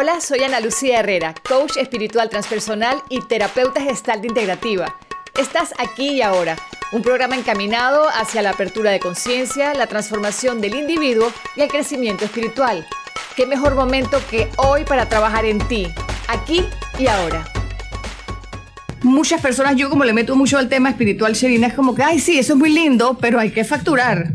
Hola, soy Ana Lucía Herrera, coach espiritual transpersonal y terapeuta gestal integrativa. Estás aquí y ahora, un programa encaminado hacia la apertura de conciencia, la transformación del individuo y el crecimiento espiritual. ¿Qué mejor momento que hoy para trabajar en ti, aquí y ahora? Muchas personas, yo como le meto mucho al tema espiritual, Sherina, es como que, ay, sí, eso es muy lindo, pero hay que facturar.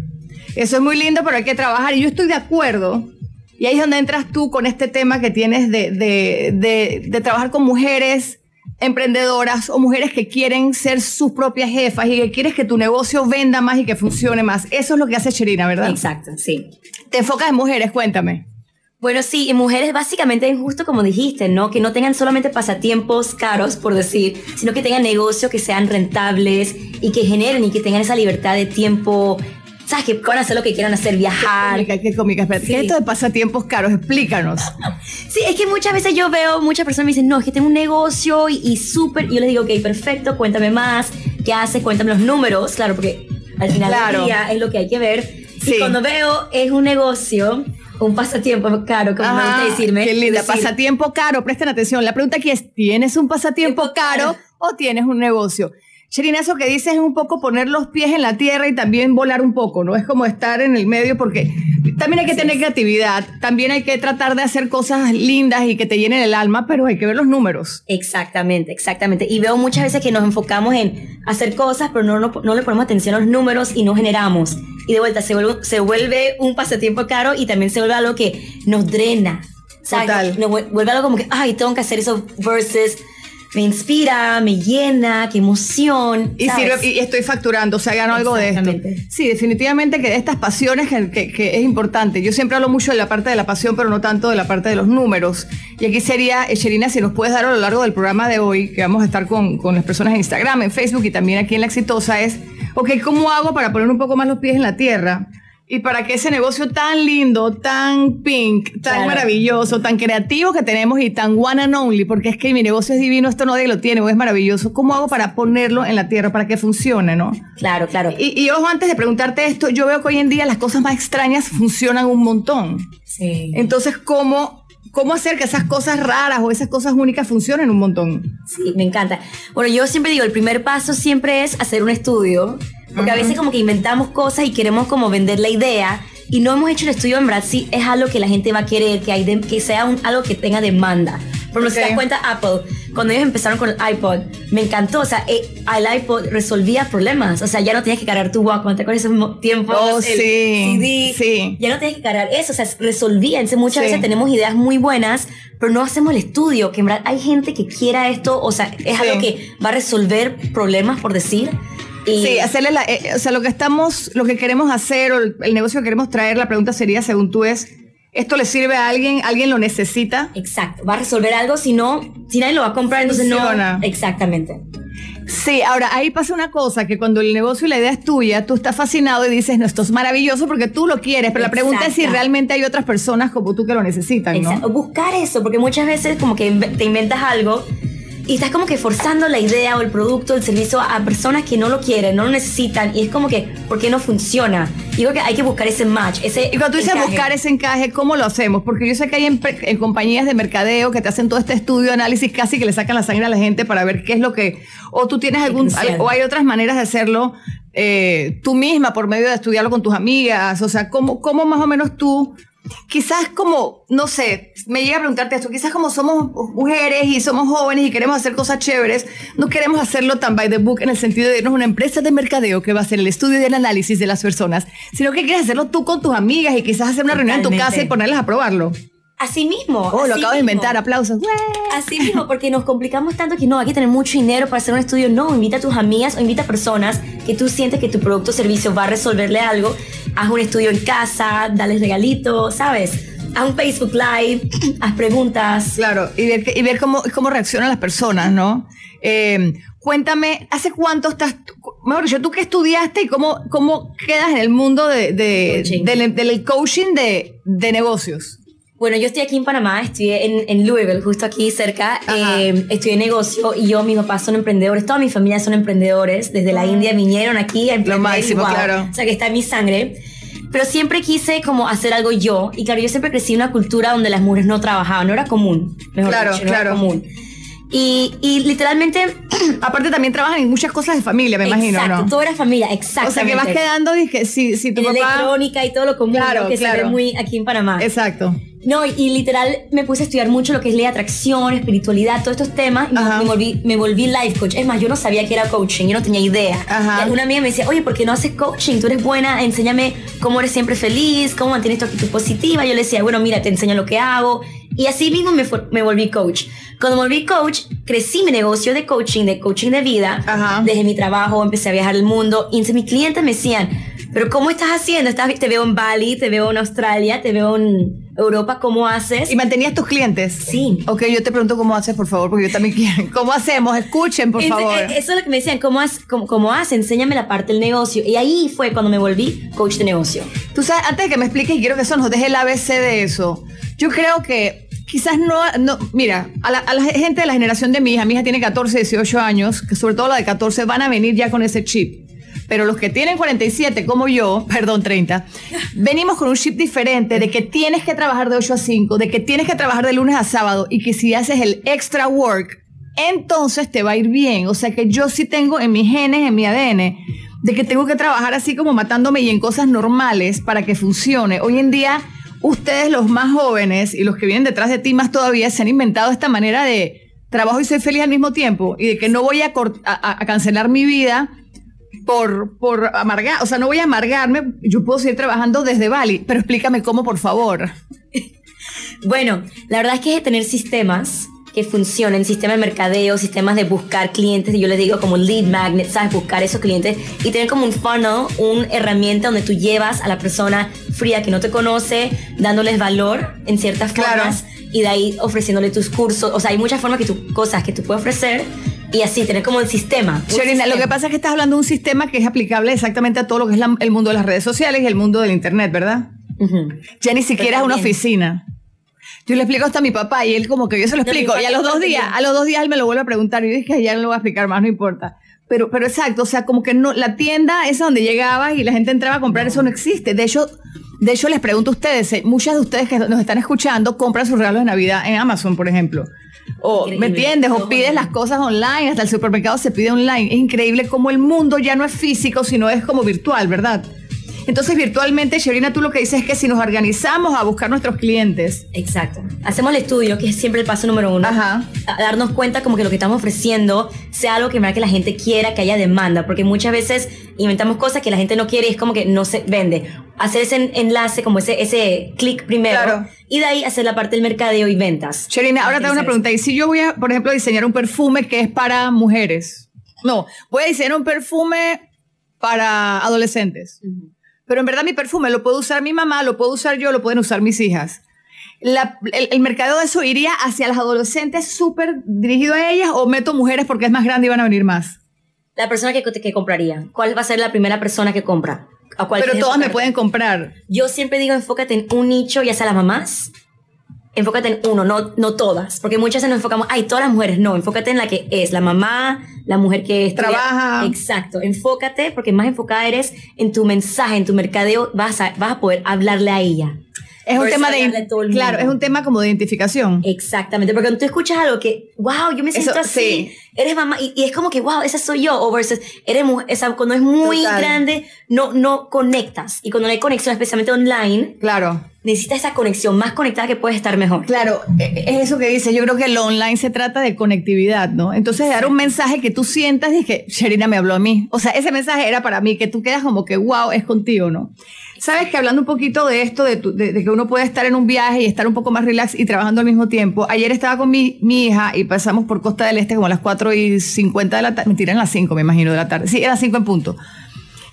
Eso es muy lindo, pero hay que trabajar. Y yo estoy de acuerdo. Y ahí es donde entras tú con este tema que tienes de, de, de, de trabajar con mujeres emprendedoras o mujeres que quieren ser sus propias jefas y que quieres que tu negocio venda más y que funcione más. Eso es lo que hace Sherina, ¿verdad? Exacto, sí. Te enfocas en mujeres, cuéntame. Bueno, sí, y mujeres básicamente justo como dijiste, ¿no? Que no tengan solamente pasatiempos caros, por decir, sino que tengan negocios que sean rentables y que generen y que tengan esa libertad de tiempo, ¿sabes? Que puedan hacer lo que quieran hacer, viajar. Qué cómica, qué. Espérate, ¿Qué es esto de pasatiempos caros? Explícanos. Sí, es que muchas veces yo veo, muchas personas me dicen, no, es que tengo un negocio y, y súper, y yo les digo, ok, perfecto, cuéntame más, ¿qué haces? Cuéntame los números, claro, porque al final Claro. del día es lo que hay que ver. Sí. Y cuando veo es un negocio, un pasatiempo caro, como me Ajá, gusta decirme. Qué linda. decir, Pasatiempo caro, presten atención. La pregunta aquí es, ¿tienes un pasatiempo Tiempo caro caro. o tienes un negocio? Sherina, eso que dices es un poco poner los pies en la tierra y también volar un poco, ¿no? Es como estar en el medio porque también hay que tener creatividad, también hay que tratar de hacer cosas lindas y que te llenen el alma, pero hay que ver los números. Exactamente, exactamente. Y veo muchas veces que nos enfocamos en hacer cosas, pero no, no, no le ponemos atención a los números y no generamos. Y de vuelta se vuelve, se vuelve un pasatiempo caro y también se vuelve algo que nos drena. ¿sabes? Total. Nos vuel- vuelve algo como que, ay, tengo que hacer esos verses. Me inspira, me llena, qué emoción. Y, sirve- y estoy facturando, o sea, gano algo de esto. Sí, definitivamente que de estas pasiones que, que- que es importante. Yo siempre hablo mucho de la parte de la pasión, pero no tanto de la parte de los números. Y aquí sería, eh, Sherina, si nos puedes dar a lo largo del programa de hoy, que vamos a estar con, con las personas en Instagram, en Facebook y también aquí en La Exitosa, es, ok, ¿cómo hago para poner un poco más los pies en la tierra? Y para que ese negocio tan lindo, tan pink, tan Claro. maravilloso, tan creativo que tenemos y tan one and only, porque es que mi negocio es divino, esto nadie lo tiene, o es maravilloso. ¿Cómo hago para ponerlo en la tierra, para que funcione, no? Claro, claro. Y, y ojo, antes de preguntarte esto, yo veo que hoy en día las cosas más extrañas funcionan un montón. Sí. Entonces, ¿cómo, cómo hacer que esas cosas raras o esas cosas únicas funcionen un montón? Sí, me encanta. Bueno, yo siempre digo, el primer paso siempre es hacer un estudio, porque a veces como que inventamos cosas y queremos como vender la idea y no hemos hecho el estudio en verdad si es algo que la gente va a querer, que, hay de- que sea un- algo que tenga demanda. Por ejemplo, si Ok. te das cuenta, Apple, cuando ellos empezaron con el iPod, me encantó, o sea, eh, el iPod resolvía problemas, o sea, ya no tenías que cargar tu Walkman, ¿te acuerdas esos mo- tiempos? Oh, El sí, CD, sí. ya no tienes que cargar eso, o sea, resolvía. Entonces muchas Sí. veces tenemos ideas muy buenas, pero no hacemos el estudio, que en verdad hay gente que quiera esto, o sea, es Sí. algo que va a resolver problemas, por decir. Y Sí, hacerle la, eh, o sea, lo que estamos, lo que queremos hacer o el, el negocio que queremos traer, la pregunta sería, según tú, es, ¿esto le sirve a alguien? ¿Alguien lo necesita? Exacto, va a resolver algo, si no, si nadie lo va a comprar, entonces Funciona. no. Exactamente. Sí, ahora ahí pasa una cosa, que cuando el negocio y la idea es tuya, tú estás fascinado y dices, no, esto es maravilloso porque tú lo quieres, pero la pregunta es si realmente hay otras personas como tú que lo necesitan, ¿no? Buscar eso, porque muchas veces como que te inventas algo y estás como que forzando la idea o el producto, el servicio a personas que no lo quieren, no lo necesitan y es como que, ¿por qué no funciona? Digo que hay que buscar ese match, ese Y cuando tú dices encaje. buscar ese encaje, ¿cómo lo hacemos? Porque yo sé que hay en, en compañías de mercadeo que te hacen todo este estudio, análisis, casi que le sacan la sangre a la gente para ver qué es lo que... O tú tienes algún... funciona. O hay otras maneras de hacerlo eh, tú misma por medio de estudiarlo con tus amigas. O sea, ¿cómo, cómo más o menos tú... Quizás como, no sé, me llega a preguntarte esto, quizás como somos mujeres y somos jóvenes y queremos hacer cosas chéveres, no queremos hacerlo tan by the book en el sentido de irnos a una empresa de mercadeo que va a hacer el estudio y el análisis de las personas, sino que quieres hacerlo tú con tus amigas y quizás hacer una reunión en tu casa y ponerlas a probarlo. Así mismo. Oh, lo acabo de inventar, aplausos. Así mismo, porque nos complicamos tanto que no, hay que tener mucho dinero para hacer un estudio. No, invita a tus amigas o invita a personas que tú sientes que tu producto o servicio va a resolverle algo. Haz un estudio en casa, dales regalitos, ¿sabes? Haz un Facebook Live, haz preguntas. Claro, y ver, y ver cómo, cómo reaccionan las personas, ¿no? Eh, cuéntame, ¿hace cuánto estás, mejor dicho, tú qué estudiaste y cómo, cómo quedas en el mundo de, de- Coaching. del, del coaching de, de negocios? Bueno, yo estoy aquí en Panamá, estudié en, en Louisville, justo aquí cerca. Eh, estudié negocio y yo, mis papás son emprendedores, toda mi familia son emprendedores. Desde la India vinieron aquí a emprender. y máximo, claro. O sea, que está en mi sangre. pero siempre quise como hacer algo yo. Y claro, yo siempre crecí en una cultura donde las mujeres no trabajaban, no era común. Mejor Claro, dicho, no claro. era común. Y, y literalmente... Aparte también trabajan en muchas cosas de familia, me imagino, exacto, ¿no? todo era familia, O exactamente. sea, que vas quedando, dije, si, si tu papá... electrónica y todo lo común Claro, ¿no? que se claro. ve muy aquí en Panamá. Exacto. No, y, y literal me puse a estudiar mucho lo que es ley de atracción, espiritualidad, todos estos temas y me- volví, me volví life coach. Es más, yo no sabía que era coaching, yo no tenía idea. Ajá. Y Una amiga me decía, oye, ¿por qué no haces coaching? Tú eres buena, enséñame cómo eres siempre feliz, cómo mantienes tu actitud positiva. Yo le decía, bueno, mira, te enseño lo que hago. Y así mismo me, me volví coach. Cuando me volví coach, crecí mi negocio de coaching, de coaching de vida. Ajá. Dejé mi trabajo, empecé a viajar el mundo. Y entonces mis clientes me decían, pero ¿cómo estás haciendo? Estás, te veo en Bali, te veo en Australia, te veo en Europa, ¿cómo haces? ¿Y mantenías tus clientes? Sí. Ok, yo te pregunto cómo haces, por favor, porque yo también quiero. ¿Cómo hacemos? Escuchen, por Ent- favor. eh, Eso es lo que me decían, ¿cómo, has, cómo, cómo haces? Enséñame la parte del negocio. Y ahí fue cuando me volví coach de negocio. Tú sabes, antes de que me expliques, y quiero que eso nos deje el ABC de eso. Yo creo que quizás no, no mira, a la, a la gente de la generación de mi hija, mi hija tiene 14, 18 años, que sobre todo la de 14 van a venir ya con ese chip. Pero los que tienen 47, como yo, perdón, 30, venimos con un chip diferente de que tienes que trabajar de 8 a 5, de que tienes que trabajar de lunes a sábado y que si haces el extra work, entonces te va a ir bien. O sea que yo sí tengo en mis genes, en mi ADN, de que tengo que trabajar así como matándome y en cosas normales para que funcione. Hoy en día, ustedes los más jóvenes y los que vienen detrás de ti más todavía se han inventado esta manera de trabajo y soy feliz al mismo tiempo y de que no voy a- a cancelar mi vida por, por amargar, o sea, no voy a amargarme, yo puedo seguir trabajando desde Bali, pero explícame cómo, por favor. Bueno, la verdad es que tener sistemas que funcionen, sistemas de mercadeo, sistemas de buscar clientes, y yo les digo como lead magnet, ¿sabes? Buscar esos clientes y tener como un funnel, una herramienta donde tú llevas a la persona fría que no te conoce, dándoles valor en ciertas Claro. formas y de ahí ofreciéndole tus cursos. O sea, hay muchas formas que tú, cosas que tú puedes ofrecer y así tener como el sistema. Sherina, lo que pasa es que estás hablando de un sistema que es aplicable exactamente a todo lo que es la- el mundo de las redes sociales y el mundo del Internet, ¿verdad? Ya ni siquiera es una oficina. Yo le explico hasta a mi papá y él como que yo se lo explico y a los dos días, a los dos días él me lo vuelve a preguntar y yo dije, ya no lo voy a explicar más, no importa. Pero, pero exacto, o sea, como que no, la tienda esa donde llegabas y la gente entraba a comprar, eso no existe. De hecho, de hecho les pregunto a ustedes, eh, muchas de ustedes que nos están escuchando compran sus regalos de Navidad en Amazon, por ejemplo. O, ¿me entiendes? O pides las cosas online, hasta el supermercado se pide online. Es increíble cómo el mundo ya no es físico, sino es como virtual, ¿verdad? Entonces, virtualmente, Sherina, tú lo que dices es que si nos organizamos a buscar nuestros clientes, Exacto. Hacemos el estudio, que es siempre el paso número uno. Ajá. A darnos cuenta como que lo que estamos ofreciendo sea algo que, que la gente quiera, que haya demanda. Porque muchas veces inventamos cosas que la gente no quiere y es como que no se vende. Hacer ese en- enlace, como ese, ese clic primero. Claro. Y de ahí hacer la parte del mercadeo y ventas. Sherina, ahora te hago una pregunta. ¿Y si yo voy a, por ejemplo, diseñar un perfume que es para mujeres? No, voy a diseñar un perfume para adolescentes. Ujú. Pero en verdad mi perfume lo puedo usar mi mamá, lo puedo usar yo, lo pueden usar mis hijas. La- el, el mercado de eso iría hacia las adolescentes súper dirigido a ellas o meto mujeres porque es más grande y van a venir más. La persona que, que compraría. ¿Cuál va a ser la primera persona que compra? ¿A cuál Pero todas me pueden comprar. Yo siempre digo, enfócate en un nicho, ya sea las mamás. Enfócate en uno, no, no todas. Porque muchas veces nos enfocamos, ay, todas las mujeres. No, enfócate en la que es la mamá, la mujer que estudia. Trabaja. Exacto. Enfócate, porque más enfocada eres en tu mensaje, en tu mercadeo, vas a, vas a poder hablarle a ella. Es un tema de a todo el claro, es mundo. un tema como de identificación. Exactamente, porque cuando tú escuchas algo que, wow, yo me siento Eso, así, sí. eres mamá, y, y es como que, wow, esa soy yo, o versus, eres esa, cuando es muy Total. grande, no, no conectas. Y cuando no hay conexión, especialmente online, Claro. necesitas esa conexión más conectada que puedes estar mejor. Claro, e- es eso que dices. Yo creo que lo online se trata de conectividad, ¿no? Entonces, dar un mensaje que tú sientas y que Sherina me habló a mí. O sea, ese mensaje era para mí, que tú quedas como que, wow, es contigo, ¿no? Sabes que hablando un poquito de esto, de, tu- de- de que uno puede estar en un viaje y estar un poco más relax y trabajando al mismo tiempo. Ayer estaba con mi, mi hija y pasamos por Costa del Este como a las 4 y 50 de la tarde. Mentira, eran las 5, me imagino, de la tarde. Sí, eran las 5 en punto.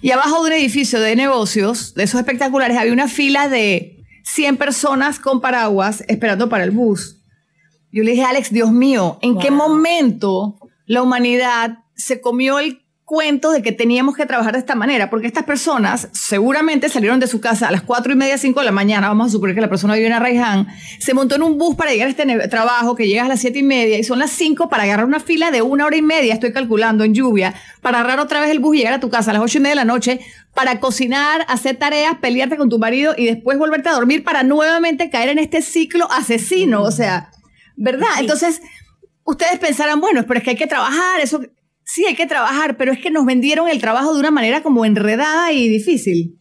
Y abajo de un edificio de negocios, de esos espectaculares, había una fila de 100 personas con paraguas esperando para el bus. Yo le dije, Alex, Dios mío, ¿en qué momento la humanidad se comió el cuento de que teníamos que trabajar de esta manera, porque estas personas seguramente salieron de su casa a las cuatro y media, cinco de la mañana, vamos a suponer que la persona vive en Arraiján, se montó en un bus para llegar a este trabajo que llega a las siete y media y son las cinco para agarrar una fila de una hora y media, estoy calculando en lluvia, para agarrar otra vez el bus y llegar a tu casa a las ocho y media de la noche, para cocinar, hacer tareas, pelearte con tu marido y después volverte a dormir para nuevamente caer en este ciclo asesino, o sea, ¿verdad? Entonces, ustedes pensarán, bueno, pero es que hay que trabajar, eso sí hay que trabajar, pero es que nos vendieron el trabajo de una manera como enredada y difícil.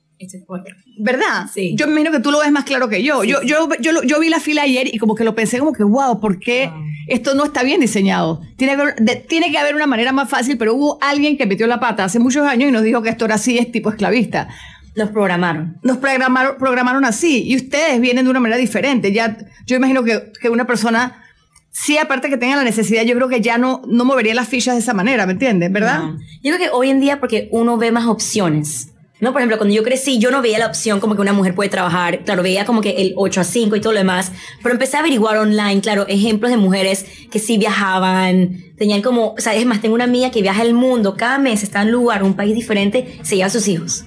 ¿Verdad? Sí. Yo me imagino que tú lo ves más claro que yo. Yo, yo, yo, yo, vi la fila ayer y como que lo pensé como que, wow, ¿por qué esto no está bien diseñado? Tiene que, tiene que haber una manera más fácil, pero hubo alguien que metió la pata hace muchos años y nos dijo que esto era así, es tipo esclavista. Nos programaron. Nos programaron, programaron así y ustedes vienen de una manera diferente. Ya, yo imagino que, que una persona sí, aparte que tenga la necesidad, yo creo que ya no, no movería las fichas de esa manera, ¿me entiendes? ¿Verdad? Yo creo que hoy en día, porque uno ve más opciones. ¿no? Por ejemplo, cuando yo crecí, yo no veía la opción como que una mujer puede trabajar, claro, veía como que el 8 a 5 y todo lo demás, pero empecé a averiguar online, claro, ejemplos de mujeres que sí viajaban, tenían como, o sea, es más, tengo una amiga que viaja el mundo, cada mes está en un lugar, un país diferente, se lleva a sus hijos.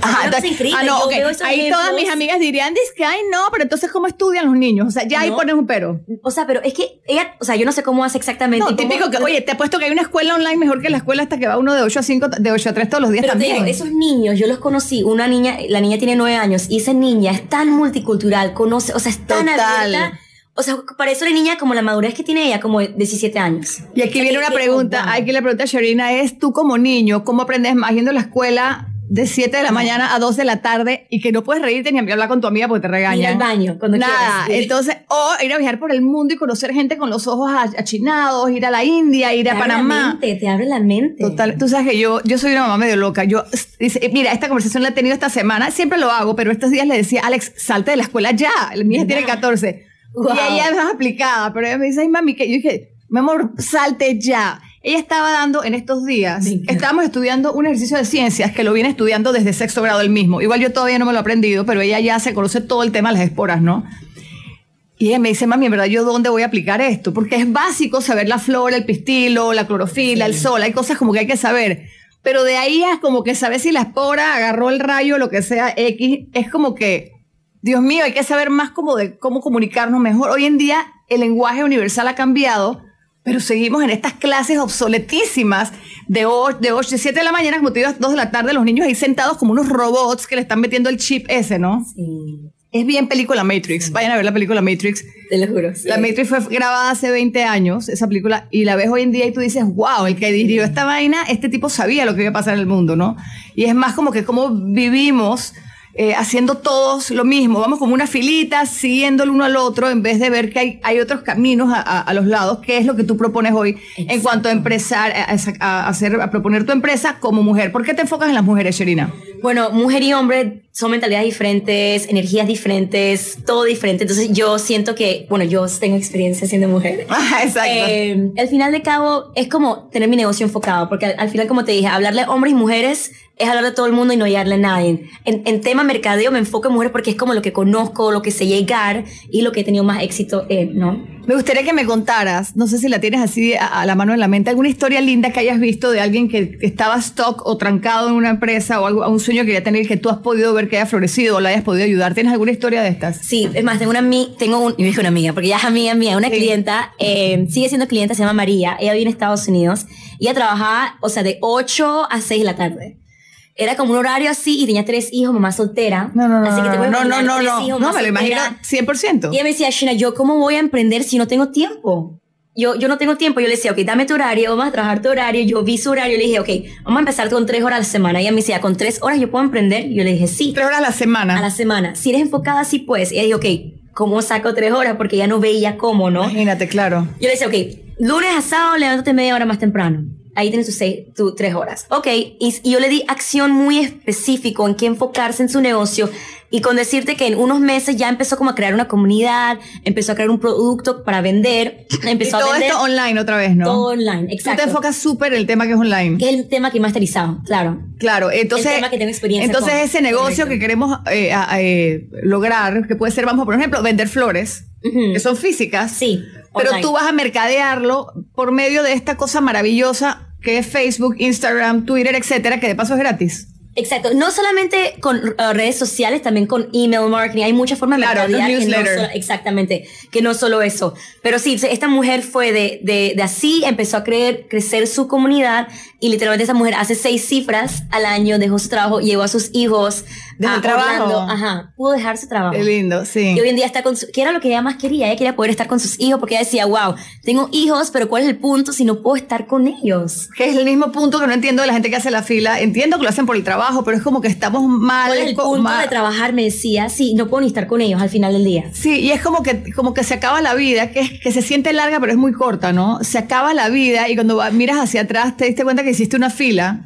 Ajá, ah, no, okay. Ahí todas mis amigas dirían, que, ay, no, pero entonces, ¿cómo estudian los niños? O sea, ya ahí pones un pero. O sea, pero es que ella, o sea, yo no sé cómo hace exactamente. No, típico que, oye, te apuesto que hay una escuela online mejor que la escuela hasta que va uno de 8 a 5, de 8 a 3 todos los días también. esos niños, yo los conocí, una niña, la niña tiene 9 años, y esa niña es tan multicultural, conoce, o sea, es tan abierta. O sea, para eso la niña, como la madurez que tiene ella, como 17 años. Y aquí viene una pregunta, hay que le pregunta a Sharina, es tú como niño, ¿cómo aprendes más yendo a la escuela de 7 de la mañana a 2 de la tarde y que no puedes reírte ni hablar con tu amiga porque te regañan. Ir al baño cuando Nada. Entonces, o ir a viajar por el mundo y conocer gente con los ojos achinados, ir a la India, ir a Panamá. te abre la mente. Total. Tú sabes que yo, yo soy una mamá medio loca. Yo, dice, mira, esta conversación la he tenido esta semana. Siempre lo hago, pero estos días le decía, Alex, salte de la escuela ya. Mi hija tiene 14. Y ella es más aplicada. Pero ella me dice, ay, mami, que yo dije, mi amor, salte ya. Ella estaba dando en estos días, estábamos estudiando un ejercicio de ciencias que lo viene estudiando desde sexto grado el mismo. Igual yo todavía no me lo he aprendido, pero ella ya se conoce todo el tema de las esporas, ¿no? Y ella me dice, mami, en verdad, ¿yo dónde voy a aplicar esto? Porque es básico saber la flora, el pistilo, la clorofila, el sol, hay cosas como que hay que saber. Pero de ahí es como que saber si la espora agarró el rayo, lo que sea, X, es como que, Dios mío, hay que saber más como de cómo comunicarnos mejor. Hoy en día el lenguaje universal ha cambiado pero seguimos en estas clases obsoletísimas de 8, de 8, 7 de la mañana, como te digo, 2 de la tarde, los niños ahí sentados como unos robots que le están metiendo el chip ese, ¿no? Sí. Es bien película Matrix. Vayan a ver la película Matrix. Te lo juro. La Matrix fue grabada hace 20 años, esa película, y la ves hoy en día y tú dices, wow, el que dirigió esta vaina, este tipo sabía lo que iba a pasar en el mundo, ¿no? Y es más como que cómo vivimos eh, haciendo todos lo mismo, vamos como una filita, siguiendo el uno al otro, en vez de ver que hay, hay otros caminos a, los lados, ¿qué es lo que tú propones hoy en cuanto a empezar a, hacer, a proponer tu empresa como mujer? ¿Por qué te enfocas en las mujeres, Sherina? Bueno, mujer y hombre son mentalidades diferentes, energías diferentes, todo diferente. Entonces yo siento que, bueno, yo tengo experiencia siendo mujer. Ah, exacto. Eh, al final de cabo es como tener mi negocio enfocado, porque al, final, como te dije, hablarle hombres y mujeres es hablar de todo el mundo y no llegarle a nadie. En, en, tema mercadeo me enfoco en mujeres porque es como lo que conozco, lo que sé llegar y lo que he tenido más éxito en, ¿no? Me gustaría que me contaras, no sé si la tienes así a, la mano en la mente, alguna historia linda que hayas visto de alguien que, estaba stock o trancado en una empresa o algo, un sueño que quería tener que tú has podido ver que haya florecido o la hayas podido ayudar. ¿Tienes alguna historia de estas? Sí, es más, tengo una, tengo un, dije una amiga, porque ya es amiga mía, una clienta, eh, sigue siendo clienta, se llama María, ella vive en Estados Unidos y ella trabajaba, o sea, de 8 a 6 de la tarde era como un horario así y tenía tres hijos, mamá soltera. No, no, no. Así que te no, no, no, no, no, me lo imagino 100%. Y ella me decía, Shina, ¿yo cómo voy a emprender si no tengo tiempo? Yo, yo no tengo tiempo. Yo le decía, ok, dame tu horario, vamos a trabajar tu horario. Yo vi su horario y le dije, ok, vamos a empezar con tres horas a la semana. Y ella me decía, ¿con tres horas yo puedo emprender? Y yo le dije, sí. ¿Tres horas a la semana? A la semana. Si eres enfocada, sí puedes. Y ella dijo, ok, ¿cómo saco tres horas? Porque ella no veía cómo, ¿no? Imagínate, claro. Yo le decía, ok, lunes a sábado, levántate media hora más temprano ahí tienes tus, seis, tu tres horas. Ok, y, yo le di acción muy específico en qué enfocarse en su negocio y con decirte que en unos meses ya empezó como a crear una comunidad, empezó a crear un producto para vender, empezó y todo esto online otra vez, ¿no? Todo online, exacto. Tú te enfocas súper en el tema que es online. Que es el tema que he masterizado, claro. Claro, entonces... El tema que tengo experiencia Entonces ese negocio que queremos eh, eh, lograr, que puede ser, vamos, por ejemplo, vender flores, que son físicas. Sí. Pero tú vas a mercadearlo por medio de esta cosa maravillosa que es Facebook, Instagram, Twitter, etcétera, que de paso es gratis. Exacto, no solamente con uh, redes sociales, también con email marketing. Hay muchas formas Claro, de mercadear los que no newsletters. solo- exactamente, que no solo eso. Pero sí, esta mujer fue de, de, de así, empezó a creer, crecer su comunidad y literalmente esa mujer hace seis cifras al año, dejó su trabajo, llevó a sus hijos Desde el trabajo. Orlando. Ajá, pudo dejar su trabajo. Qué lindo, sí. Y hoy en día está con su, que era lo que ella más quería, ella quería poder estar con sus hijos porque ella decía, wow, tengo hijos, pero ¿cuál es el punto si no puedo estar con ellos? Que es el mismo punto que no entiendo de la gente que hace la fila. Entiendo que lo hacen por el trabajo, pero es como que estamos mal. ¿Cuál es el punto ma- de trabajar? Me decía, sí, no puedo ni estar con ellos al final del día. Sí, y es como que, como que se acaba la vida, que, es- que se siente larga, pero es muy corta, ¿no? Se acaba la vida y cuando va- miras hacia atrás te diste cuenta que hiciste una fila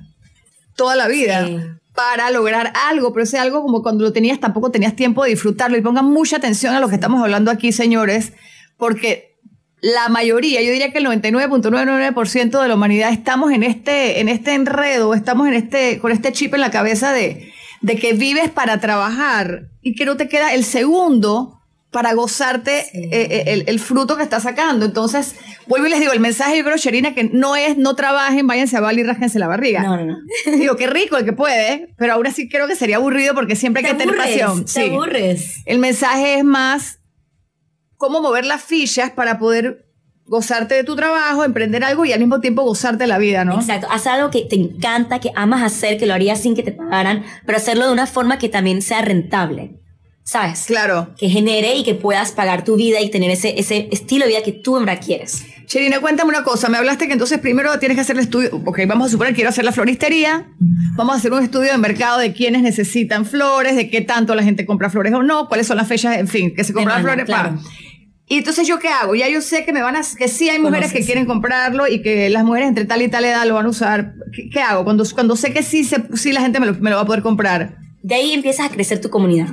toda la vida Sí. Para lograr algo, pero ese algo como cuando lo tenías tampoco tenías tiempo de disfrutarlo. Y pongan mucha atención a lo que estamos hablando aquí, señores, porque la mayoría, yo diría que el 99.99% de la humanidad estamos en este, en este enredo, estamos en este, con este chip en la cabeza de, de que vives para trabajar y que no te queda el segundo para gozarte Sí. eh, eh, el, el fruto que estás sacando. Entonces, vuelvo y les digo, el mensaje yo creo, Sherina, que no es no trabajen, váyanse a Bali y rájense la barriga. No, no, no. Digo, qué rico el que puede, pero ahora sí creo que sería aburrido porque siempre hay que tener pasión. te Sí. aburres. El mensaje es más cómo mover las fichas para poder gozarte de tu trabajo, emprender algo y al mismo tiempo gozarte la vida, ¿no? Exacto, haz algo que te encanta, que amas hacer, que lo harías sin que te pagaran, pero hacerlo de una forma que también sea rentable, ¿sabes? Claro. Que genere y que puedas pagar tu vida y tener ese, ese estilo de vida que tú en verdad quieres. Sherina, cuéntame una cosa. Me hablaste que entonces primero tienes que hacer el estudio. Ok, vamos a suponer que quiero hacer la floristería. Vamos a hacer un estudio de mercado de quiénes necesitan flores, de qué tanto la gente compra flores o no, cuáles son las fechas, en fin, que se compran flores. claro. Y entonces yo qué hago? Ya yo sé que me van a, que sí hay mujeres Conoces. que quieren comprarlo y que las mujeres entre tal y tal edad lo van a usar. ¿Qué, qué hago? Cuando, cuando sé que sí, se, sí la gente me lo, me lo va a poder comprar. De ahí empiezas a crecer tu comunidad.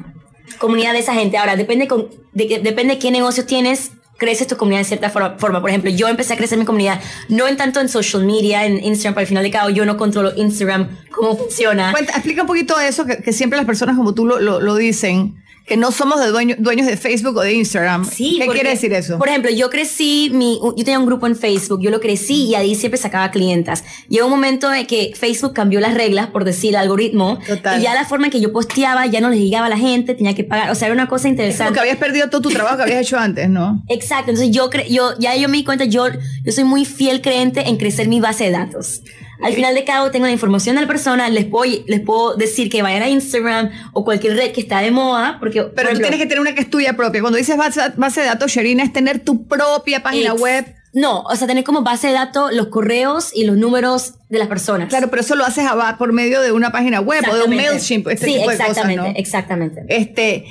Comunidad de esa gente. Ahora, depende, con, de, depende qué negocio tienes, creces tu comunidad de cierta forma. Por ejemplo, yo empecé a crecer mi comunidad, no en tanto en social media, en Instagram, pero al final de cabo yo no controlo Instagram, cómo funciona. Cuenta, explica un poquito eso, que, siempre las personas como tú lo, lo dicen, que no somos de dueño- dueños de Facebook o de Instagram. Sí, ¿Qué porque, quiere decir eso? Por ejemplo, yo crecí, mi, yo tenía un grupo en Facebook, yo lo crecí y ahí siempre sacaba clientas. Llegó un momento en que Facebook cambió las reglas, por decir, el algoritmo. Total. Y ya la forma en que yo posteaba ya no les llegaba a la gente, tenía que pagar. O sea, era una cosa interesante. que habías perdido todo tu trabajo que habías hecho antes, ¿no? Exacto, entonces yo, yo ya yo me di cuenta, yo, yo soy muy fiel creyente en crecer mi base de datos. Al final de cabo tengo la información de la persona, les puedo, les puedo decir que vayan a Instagram o cualquier red que está de moda, porque... por Pero tú tienes que tener una que es tuya propia. Cuando dices base, base de datos, Sherina, es tener tu propia página Ex- web. No, o sea, tener como base de datos los correos y los números de las personas. Claro, pero eso lo haces a- por medio de una página web o de un. MailChimp, este sí, tipo de cosas, exactamente, ¿no? exactamente. Este,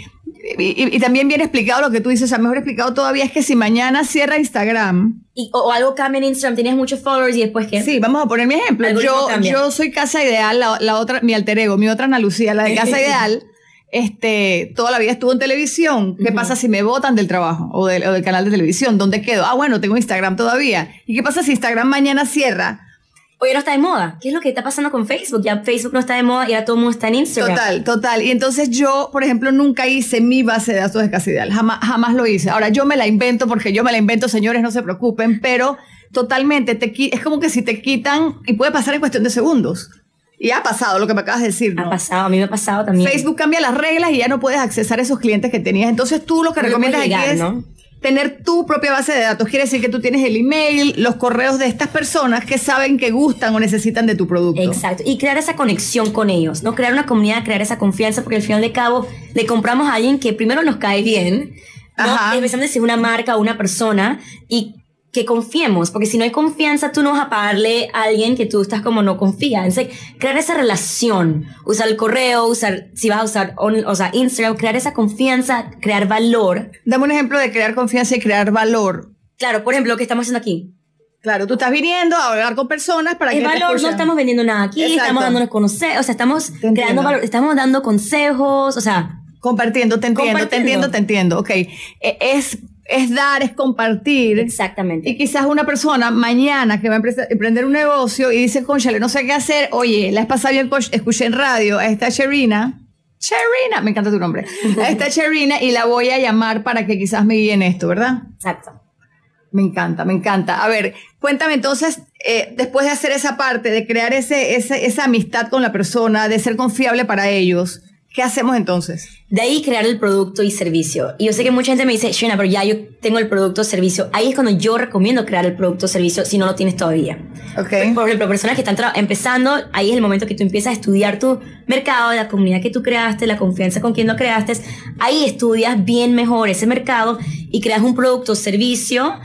y, y- también bien explicado lo que tú dices, o sea, mejor explicado todavía es que si mañana cierra Instagram, Y, o, o algo cambia en Instagram, tienes muchos followers y después qué? sí, vamos a poner mi ejemplo. Yo, yo soy Casa Ideal, la, la otra, mi alter ego, mi otra Ana Lucía, la de Casa Ideal, este, toda la vida estuvo en televisión. ¿Qué Ujú. pasa si me votan del trabajo o del, o del canal de televisión? ¿Dónde quedo? Ah, bueno, tengo Instagram todavía. ¿Y qué pasa si Instagram mañana cierra? Oye, no está de moda. ¿Qué es lo que está pasando con Facebook? Ya Facebook no está de moda y ahora todo el mundo está en Instagram. Total, total. Y entonces yo, por ejemplo, nunca hice mi base de datos de Ideal. Jamás, jamás lo hice. Ahora yo me la invento porque yo me la invento, señores, no se preocupen, pero totalmente te es como que si te quitan y puede pasar en cuestión de segundos. Y ha pasado lo que me acabas de decir, Ha ¿no? pasado, a mí me ha pasado también. Facebook cambia las reglas y ya no puedes accesar a esos clientes que tenías. Entonces tú lo que No recomiendas aquí es ¿no? Tener tu propia base de datos. Quiere decir que tú tienes el email, los correos de estas personas que saben que gustan o necesitan de tu producto. Exacto. Y crear esa conexión con ellos, ¿no? Crear una comunidad, crear esa confianza, porque al final de cabo le compramos a alguien que primero nos cae bien, ¿no? Ajá. Especialmente si es una marca o una persona y que confiemos, porque si no hay confianza, tú no vas a pagarle a alguien que tú estás como no confía. Entonces, crear esa relación, usar el correo, usar, si vas a usar, on- o sea, Instagram, crear esa confianza, crear valor. Dame un ejemplo de crear confianza y crear valor. Claro, por ejemplo, lo que estamos haciendo aquí. Claro, tú estás viniendo a hablar con personas para El que te valor, no escuchen. estamos vendiendo nada aquí, Exacto. estamos dándonos conocer, o sea, estamos creando valor, estamos dando consejos, o sea, Compartiendo, te entiendo, te entiendo, te entiendo. Ok, E- es, es dar, es compartir. exactamente. Y quizás una persona mañana que va a emprender un negocio y dice, conchale, no sé qué hacer. Oye, la vez pasada yo escu- escuché en radio a esta Sherina. Sherina, me encanta tu nombre. A esta Sherina y la voy a llamar para que quizás me guíe en esto, ¿verdad? Exacto. Me encanta, me encanta. A ver, cuéntame entonces, eh, después de hacer esa parte, de crear ese, ese, esa amistad con la persona, de ser confiable para ellos, ¿qué hacemos entonces? De ahí crear el producto y servicio. Y yo sé que mucha gente me dice, Shena, pero ya yo tengo el producto o servicio. Ahí es cuando yo recomiendo crear el producto o servicio si no lo tienes todavía. Ok. Por ejemplo, personas que están empezando, ahí es el momento que tú empiezas a estudiar tu mercado, la comunidad que tú creaste, la confianza con quien lo creaste. Ahí estudias bien mejor ese mercado y creas un producto o servicio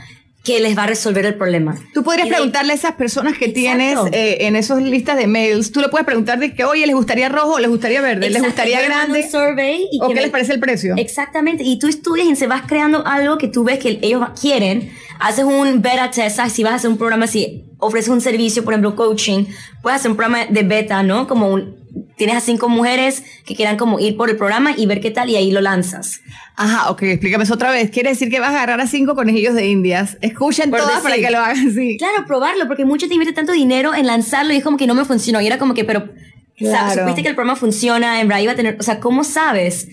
que les va a resolver el problema. Tú podrías de- preguntarle a esas personas que Exacto. tienes eh, en esas listas de mails, tú le puedes preguntar de que, oye, ¿les gustaría rojo o les gustaría verde? ¿Les Exacto, gustaría yo mando grande? un survey y ¿O qué me- les parece el precio? Exactamente, y tú estudias y se vas creando algo que tú ves que ellos quieren, haces un beta test, si vas a hacer un programa, si ofreces un servicio, por ejemplo, coaching, puedes hacer un programa de beta, ¿no? Como un, tienes a cinco mujeres que quieran como ir por el programa y ver qué tal y ahí lo lanzas. Ajá, ok, explícame eso otra vez. Quiere decir que vas a agarrar a cinco conejillos de indias. Escuchen Por todas para que lo hagan así. Claro, probarlo, porque muchos te invierten tanto dinero en lanzarlo y es como que no me funcionó. Y era como que, pero, o sea, Claro. supiste que el programa funciona, en verdad iba a tener, o sea, ¿cómo sabes?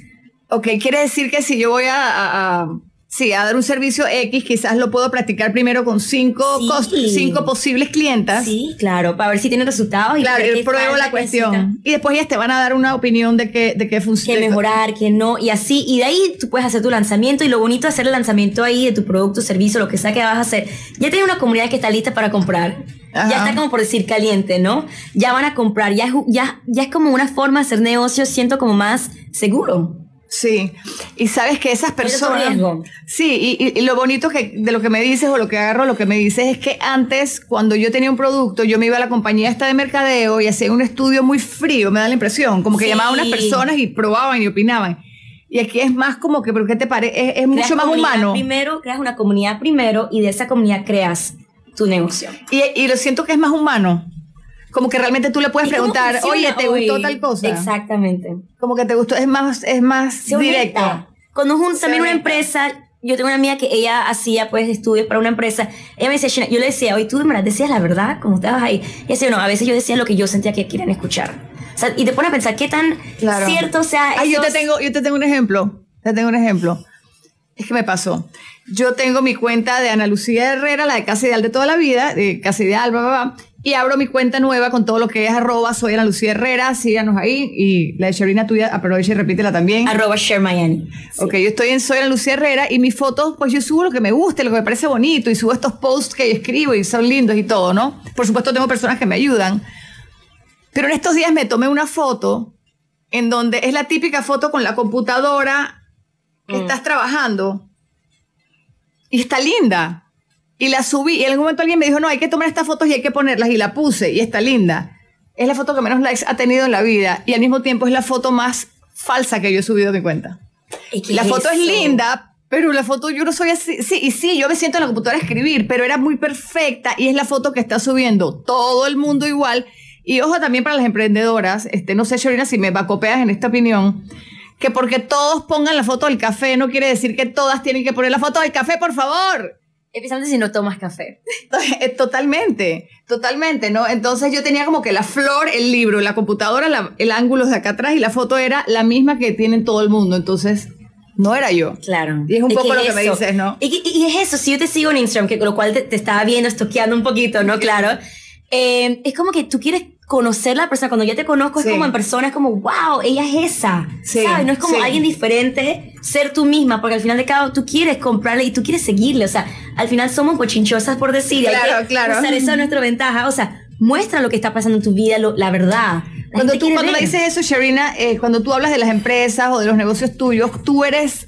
Ok, quiere decir que si yo voy a, a- a- sí, a dar un servicio X, quizás lo puedo practicar primero con cinco, Sí. cinco posibles clientas. Sí, claro, para ver si tienen resultados. Y Claro, qué pruebo la qué cuestión. Y después ellas te van a dar una opinión de que, de que que funciona. mejorar, que no, y así, y de ahí tú puedes hacer tu lanzamiento y lo bonito es hacer el lanzamiento ahí de tu producto, servicio, lo que sea que vas a hacer. Ya tienes una comunidad que está lista para comprar. Ajá. Ya está como por decir caliente, ¿no? Ya van a comprar, ya es, ya, ya es como una forma de hacer negocio, siento como más seguro. Sí, y sabes que esas personas... Sí, y, lo bonito que de lo que me dices o lo que agarro, lo que me dices es que antes, cuando yo tenía un producto, yo me iba a la compañía esta de mercadeo y hacía un estudio muy frío, me da la impresión, como que Sí. llamaba a unas personas y probaban y opinaban. Y aquí es más como que, ¿pero qué te parece? Es, es mucho más humano. Primero, creas una comunidad primero y de esa comunidad creas tu negocio. Y, y lo siento que es más humano. Como que realmente tú le puedes ¿Y cómo preguntar, oye, ¿te hoy? gustó tal cosa? Exactamente. Como que te gustó, es más, es más Sé directo. es un- también una empresa, yo tengo una amiga que ella hacía pues estudios para una empresa. Ella me decía, yo le decía, oye, tú de verdad decías la verdad, como estabas ahí. Y decía, no, a veces yo decía lo que yo sentía que querían escuchar. O sea, y te pone a pensar qué tan Claro. cierto sea. Ay, yo te tengo, yo te tengo un ejemplo. Te tengo un ejemplo. Es que me pasó. Yo tengo mi cuenta de Ana Lucía Herrera, la de Casa Ideal de toda la vida, de Casa Ideal, bla, bla, bla, y abro mi cuenta nueva con todo lo que es arroba, soy Ana Lucía Herrera, síganos ahí, y la de Sherina tuya, aprovecha y repítela también. Arroba Share Miami. Ok, yo estoy en Soy Ana Lucía Herrera y mis fotos, pues yo subo lo que me guste, lo que me parece bonito y subo estos posts que yo escribo y son lindos y todo, ¿no? Por supuesto tengo personas que me ayudan. Pero en estos días me tomé una foto en donde es la típica foto con la computadora que Mm. estás trabajando y está linda. Y la subí y en algún momento alguien me dijo, no, hay que tomar estas fotos y hay que ponerlas y la puse y está linda. Es la foto que menos likes ha tenido en la vida y al mismo tiempo es la foto más falsa que yo he subido a mi cuenta. ¿Y qué La foto es linda, pero la foto yo no soy así. Sí, y sí, yo me siento en la computadora a escribir, pero era muy perfecta y es la foto que está subiendo todo el mundo igual. Y ojo también para las emprendedoras, este, no sé, Sherina, si me vacopeas en esta opinión, que porque todos pongan la foto del café no quiere decir que todas tienen que poner la foto del café, por favor. Especialmente si no tomas café. Eh, Totalmente, totalmente, ¿no? Entonces yo tenía como que la flor, el libro, la computadora, la- el ángulo de acá atrás y la foto era la misma que tienen todo el mundo. Entonces, no era yo. Claro. Y es un poco que lo que me dices, ¿no? Y, es eso, si yo te sigo en Instagram, que con lo cual te, te estaba viendo, estoqueando un poquito, ¿no? Claro. Eh, es como que tú quieres conocer la persona. Cuando ya te conozco, Sí. es como en persona, es como, wow, ella es esa. Sí, ¿Sabes? No es como sí. alguien diferente, ser tú misma, porque al final de cabo tú quieres comprarle y tú quieres seguirle. O sea, al final somos pochinchosas por decir. y hay Claro, que claro. Usar eso a nuestra ventaja. O sea, muestra lo que está pasando en tu vida, lo- la verdad. La Cuando, tú, cuando dices eso, Sharina, eh, cuando tú hablas de las empresas o de los negocios tuyos, tú eres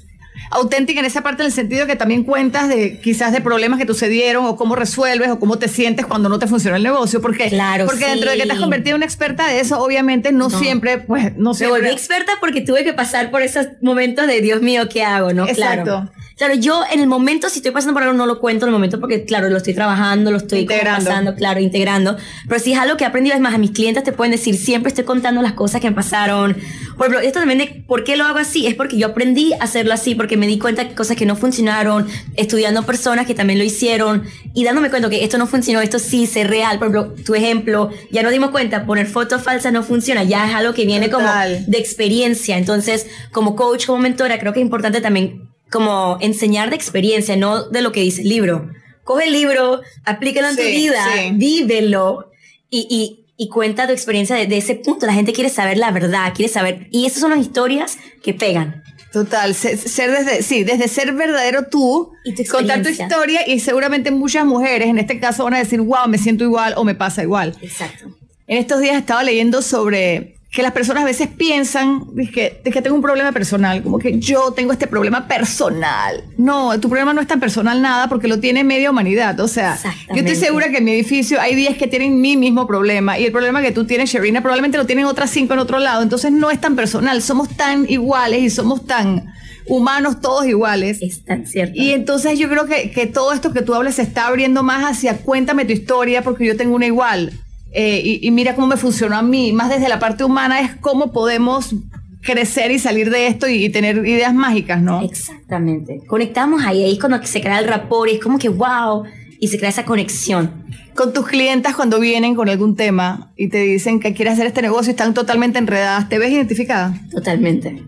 auténtica en esa parte en el sentido que también cuentas de quizás de problemas que sucedieron o cómo resuelves o cómo te sientes cuando no te funciona el negocio. Porque, Claro, porque dentro de que te has convertido en una experta de eso, obviamente no, No. siempre, pues no Me volví experta porque tuve que pasar por esos momentos de Dios mío, ¿qué hago? ¿no? Exacto. Claro. Claro, yo en el momento, si estoy pasando por algo, no lo cuento en el momento porque, claro, lo estoy trabajando, lo estoy pasando, claro, integrando. Pero si es algo que he aprendido, es más, a mis clientes te pueden decir, siempre estoy contando las cosas que me pasaron. Por ejemplo, esto también de por qué lo hago así, es porque yo aprendí a hacerlo así, porque me di cuenta de cosas que no funcionaron, estudiando personas que también lo hicieron y dándome cuenta que esto no funcionó, esto sí es real. Por ejemplo, tu ejemplo, ya nos dimos cuenta, poner fotos falsas no funciona, ya es algo que viene Total. como de experiencia. Entonces, como coach, como mentora, creo que es importante también como enseñar de experiencia, no de lo que dice el libro. coge el libro, aplícalo en tu vida, sí. vívelo y, y, y cuenta tu experiencia de, de ese punto. La gente quiere saber la verdad, quiere saber. Y esas son las historias que pegan. Total, se- ser desde, sí, desde ser verdadero tú, Y tu contar tu historia y seguramente muchas mujeres en este caso van a decir, wow, me siento igual o me pasa igual. Exacto. En estos días estaba leyendo sobre que las personas a veces piensan de que, de que tengo un problema personal, como que yo tengo este problema personal. No, tu problema no es tan personal nada porque lo tiene media humanidad. O sea, yo estoy segura que en mi edificio hay días que tienen mi mismo problema y el problema que tú tienes, Sherina, probablemente lo tienen otras cinco en otro lado. Entonces no es tan personal, somos tan iguales y somos tan humanos todos iguales. Es tan cierto. Y entonces yo creo que, que todo esto que tú hablas se está abriendo más hacia cuéntame tu historia porque yo tengo una igual. Eh, y, y mira cómo me funcionó a mí. Más desde la parte humana es cómo podemos crecer y salir de esto y, y tener ideas mágicas, ¿no? Exactamente. Conectamos ahí, ahí es cuando se crea el rapport, y es como que wow, y se crea esa conexión. Con tus clientas cuando vienen con algún tema y te dicen que quieres hacer este negocio y están totalmente enredadas, ¿te ves identificada? Totalmente.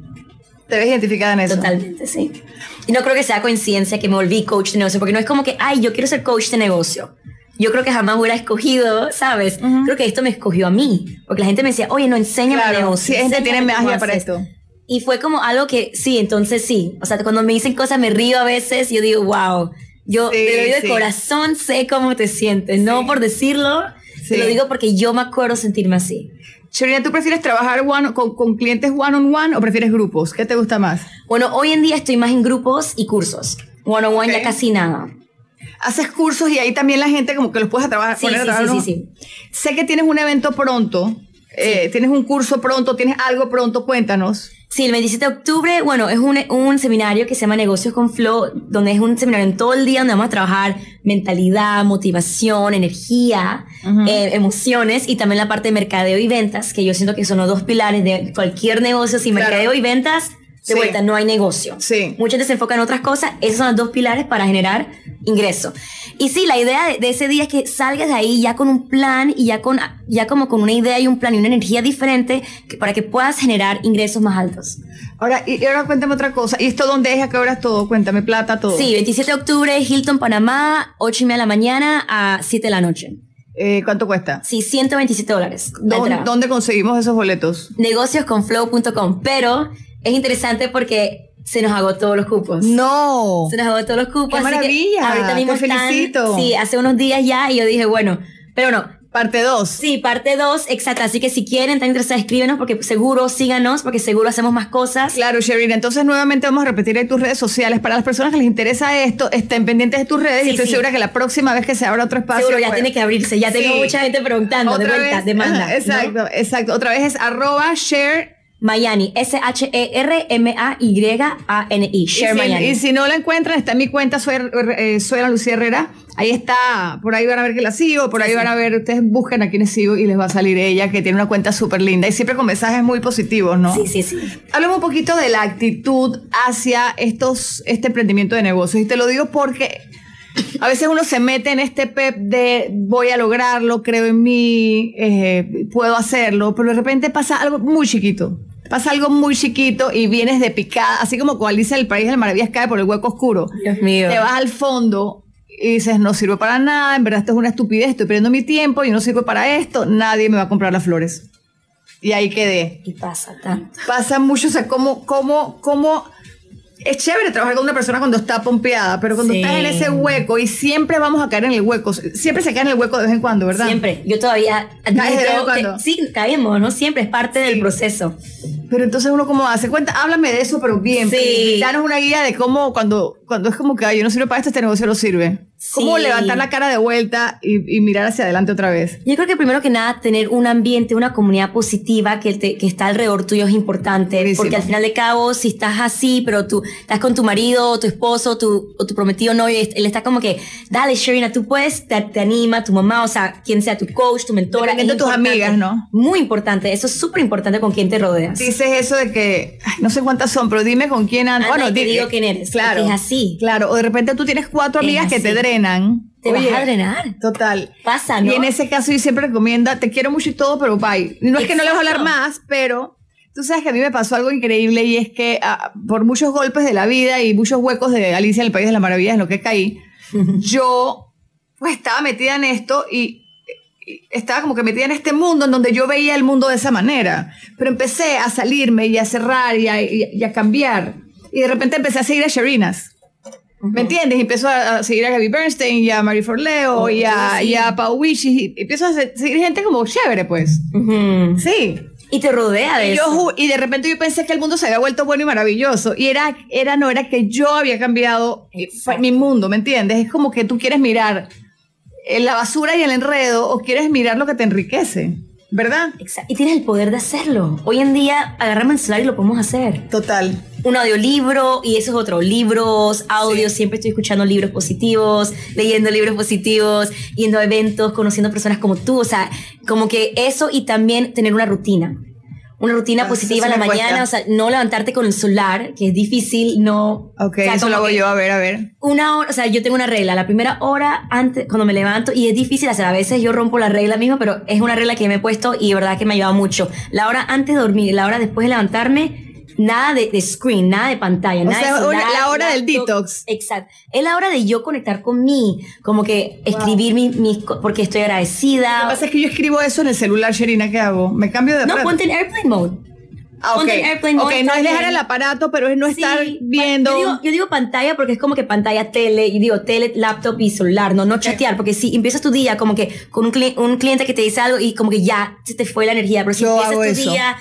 ¿Te ves identificada en eso? Totalmente, sí. Y no creo que sea coincidencia que me volví coach de negocio, porque no es como que, ay, yo quiero ser coach de negocio. Yo creo que jamás hubiera escogido, ¿sabes? Creo que esto me escogió a mí. Porque la gente me decía, oye, no, enséñame Claro, negocio. sí, gente tiene magia para haces". esto. Y fue como algo que, sí, entonces sí. O sea, cuando me dicen cosas me río a veces, yo digo, wow. Yo Sí, de, de sí. corazón sé cómo te sientes. No por decirlo, te lo digo porque yo me acuerdo sentirme así. Sherina, ¿tú prefieres trabajar one- con, con clientes one on one o prefieres grupos? ¿Qué te gusta más? Bueno, hoy en día estoy más en grupos y cursos. One on one Ok. ya casi nada. Haces cursos y ahí también la gente como que los puedes a trabajar. Sí, poner a sí, trabajar, sí, ¿no? sí, Sé que tienes un evento pronto, eh, tienes un curso pronto, tienes algo pronto, cuéntanos. Sí, el 27 de octubre, bueno, es un, un seminario que se llama Negocios con Flow, donde es un seminario en todo el día donde vamos a trabajar mentalidad, motivación, energía, eh, emociones y también la parte de mercadeo y ventas, que yo siento que son los dos pilares de cualquier negocio. Sin Claro. mercadeo y ventas, de Sí. vuelta, no hay negocio. Sí. Mucha gente se enfoca en otras cosas. Esos son los dos pilares para generar ingreso. Y sí, la idea de, de ese día es que salgas de ahí ya con un plan y ya con ya como con una idea y un plan y una energía diferente que- para que puedas generar ingresos más altos. Ahora, y, ahora cuéntame otra cosa. ¿Y esto dónde es? ¿A qué hora es todo? Cuéntame, plata, todo. Sí, 27 de octubre, Hilton, Panamá, 8 y media de la mañana a 7 de la noche. Eh, ¿Cuánto cuesta? Sí, 127 dólares. la ¿Dó- entrada. ¿Dónde conseguimos esos boletos? Negociosconflow.com. Pero es interesante porque se nos agotó los cupos. No. Se nos agotó los cupos. ¡Qué que maravilla! ahorita mismo Te están- felicito. Sí, hace unos días ya y yo dije, bueno, pero no. Parte 2. Sí, parte 2, exacto. Así que si quieren, están interesados, escríbenos porque seguro síganos, porque seguro hacemos más cosas. Claro, Sherina. Entonces, nuevamente vamos a repetir ahí tus redes sociales. Para las personas que les interesa esto, estén pendientes de tus redes Sí, y estoy sí. segura que la próxima vez que se abra otro espacio. Seguro ya pues, tiene que abrirse. Ya tengo mucha gente preguntando de Otra vuelta, vez, demanda. Exacto, ¿no? exacto. Otra vez es arroba share. Miami, S-H-E-R-M-A-Y-A-N-I. Share y, si, Miami. y si no la encuentran, está en mi cuenta, soy, eh, soy Ana Lucía Herrera. Ahí está, por ahí van a ver que la sigo, por ahí van a ver, ustedes busquen a quienes sigo y les va a salir ella, que tiene una cuenta súper linda y siempre con mensajes muy positivos, ¿no? Sí, sí, sí. Hablemos un poquito de la actitud hacia estos, este emprendimiento de negocios. Y te lo digo porque a veces uno se mete en este pep de voy a lograrlo, creo en mí, eh, puedo hacerlo, pero de repente pasa algo muy chiquito. Pasa algo muy chiquito y vienes de picada, así como cuando dice el país de las maravillas cae por el hueco oscuro. Dios mío. Te vas al fondo y dices, no sirve para nada, en verdad esto es una estupidez, estoy perdiendo mi tiempo y no sirve para esto, nadie me va a comprar las flores. Y ahí quedé Y pasa tanto. pasa mucho, o sea, cómo, cómo, cómo es chévere trabajar con una persona cuando está pompeada, pero cuando Sí. estás en ese hueco y siempre vamos a caer en el hueco, siempre se cae en el hueco de vez en cuando, ¿verdad? Siempre. Yo todavía ¿Caes de vez en admito que- cuando? sí, caemos, ¿no? Siempre es parte del proceso. Pero entonces uno cómo hace cuenta, háblame de eso, pero bien. Sí. Danos una guía de cómo cuando, cuando es como que "Ay, yo no sirvo para esto, este negocio no sirve. Cómo Sí. levantar la cara de vuelta y, y mirar hacia adelante otra vez. Yo creo que primero que nada, tener un ambiente, una comunidad positiva que, te- que está alrededor tuyo es importante. Buenísimo. Porque al final de cabo, si estás así, pero tú estás con tu marido, tu esposo, tu, o tu prometido novio, él está como que, dale, Sherina, tú puedes, te, te anima, tu mamá, o sea, quien sea tu coach, tu mentora. Dependiendo de tus amigas, ¿no? Muy importante. Eso es súper importante con quien te rodeas. Dices eso de que, ay, no sé cuántas son, pero dime con quién andas. Anda y te di- digo quién eres, Claro. es así. Claro, o de repente tú tienes cuatro amigas que te drenan. Te Oye, vas a drenar. Total. Pasa, ¿no? Y en ese caso yo siempre recomienda, te quiero mucho y todo, pero bye. No es que no le vas a hablar más, pero tú sabes que a mí me pasó algo increíble y es que ah, por muchos golpes de la vida y muchos huecos de Alicia en el País de las Maravillas en lo que caí, yo pues estaba metida en esto y estaba como que metida en este mundo en donde yo veía el mundo de esa manera. Pero empecé a salirme y a cerrar y a, y- y a cambiar. Y de repente empecé a seguir a Sherinas. ¿Me entiendes? Y empiezo a, a seguir a Gaby Bernstein y a Marie Forleo Oh, y, a, sí. y a Pau Wichi. Y empiezo a se- seguir gente como chévere, pues. Ujú. Sí. Y te rodea de Y, yo, eso. ju- y de repente yo pensé que el mundo se había vuelto bueno y maravilloso. Y era, era no, era que yo había cambiado eh, Exacto. mi mundo, ¿me entiendes? Es como que tú quieres mirar eh, la basura y el enredo o quieres mirar lo que te enriquece, ¿verdad? Exacto. Y tienes el poder de hacerlo. Hoy en día agarramos el celular y lo podemos hacer. Total. Un audiolibro y eso es otro. Libros, audios, Sí. siempre estoy escuchando libros positivos, leyendo libros positivos, yendo a eventos, conociendo personas como tú. O sea, como que eso y también tener una rutina. Una rutina Ah, positiva en la mañana, cuesta. o sea, no levantarte con el celular, que es difícil, no. Ok, o sea, eso lo hago yo, a ver, a ver. una hora, o sea, yo tengo una regla, la primera hora antes, cuando me levanto, y es difícil hacer, a veces yo rompo la regla misma, pero es una regla que me he puesto y de verdad que me ayuda mucho. La hora antes de dormir, la hora después de levantarme, nada de, de screen, nada de pantalla, O nada sea, de celular, la hora del detox. Exacto. Es la hora de yo conectar con mí, como que escribir mis, mis porque estoy Lo que agradecida. pasa es que yo escribo eso en el celular, Sherina, ¿qué hago? Me cambio de No, aparato. ponte en airplane mode. Ah, ok. ponte en airplane Ok, mode, no está es dejar bien. el aparato, pero es no estar Sí, viendo. Yo digo, yo digo pantalla porque es como que pantalla tele, y digo tele, laptop y celular, no, no chatear, porque si empiezas tu día como que con un, cli- un cliente que te dice algo y como que ya se te fue la energía, pero si Yo empiezas tu eso. día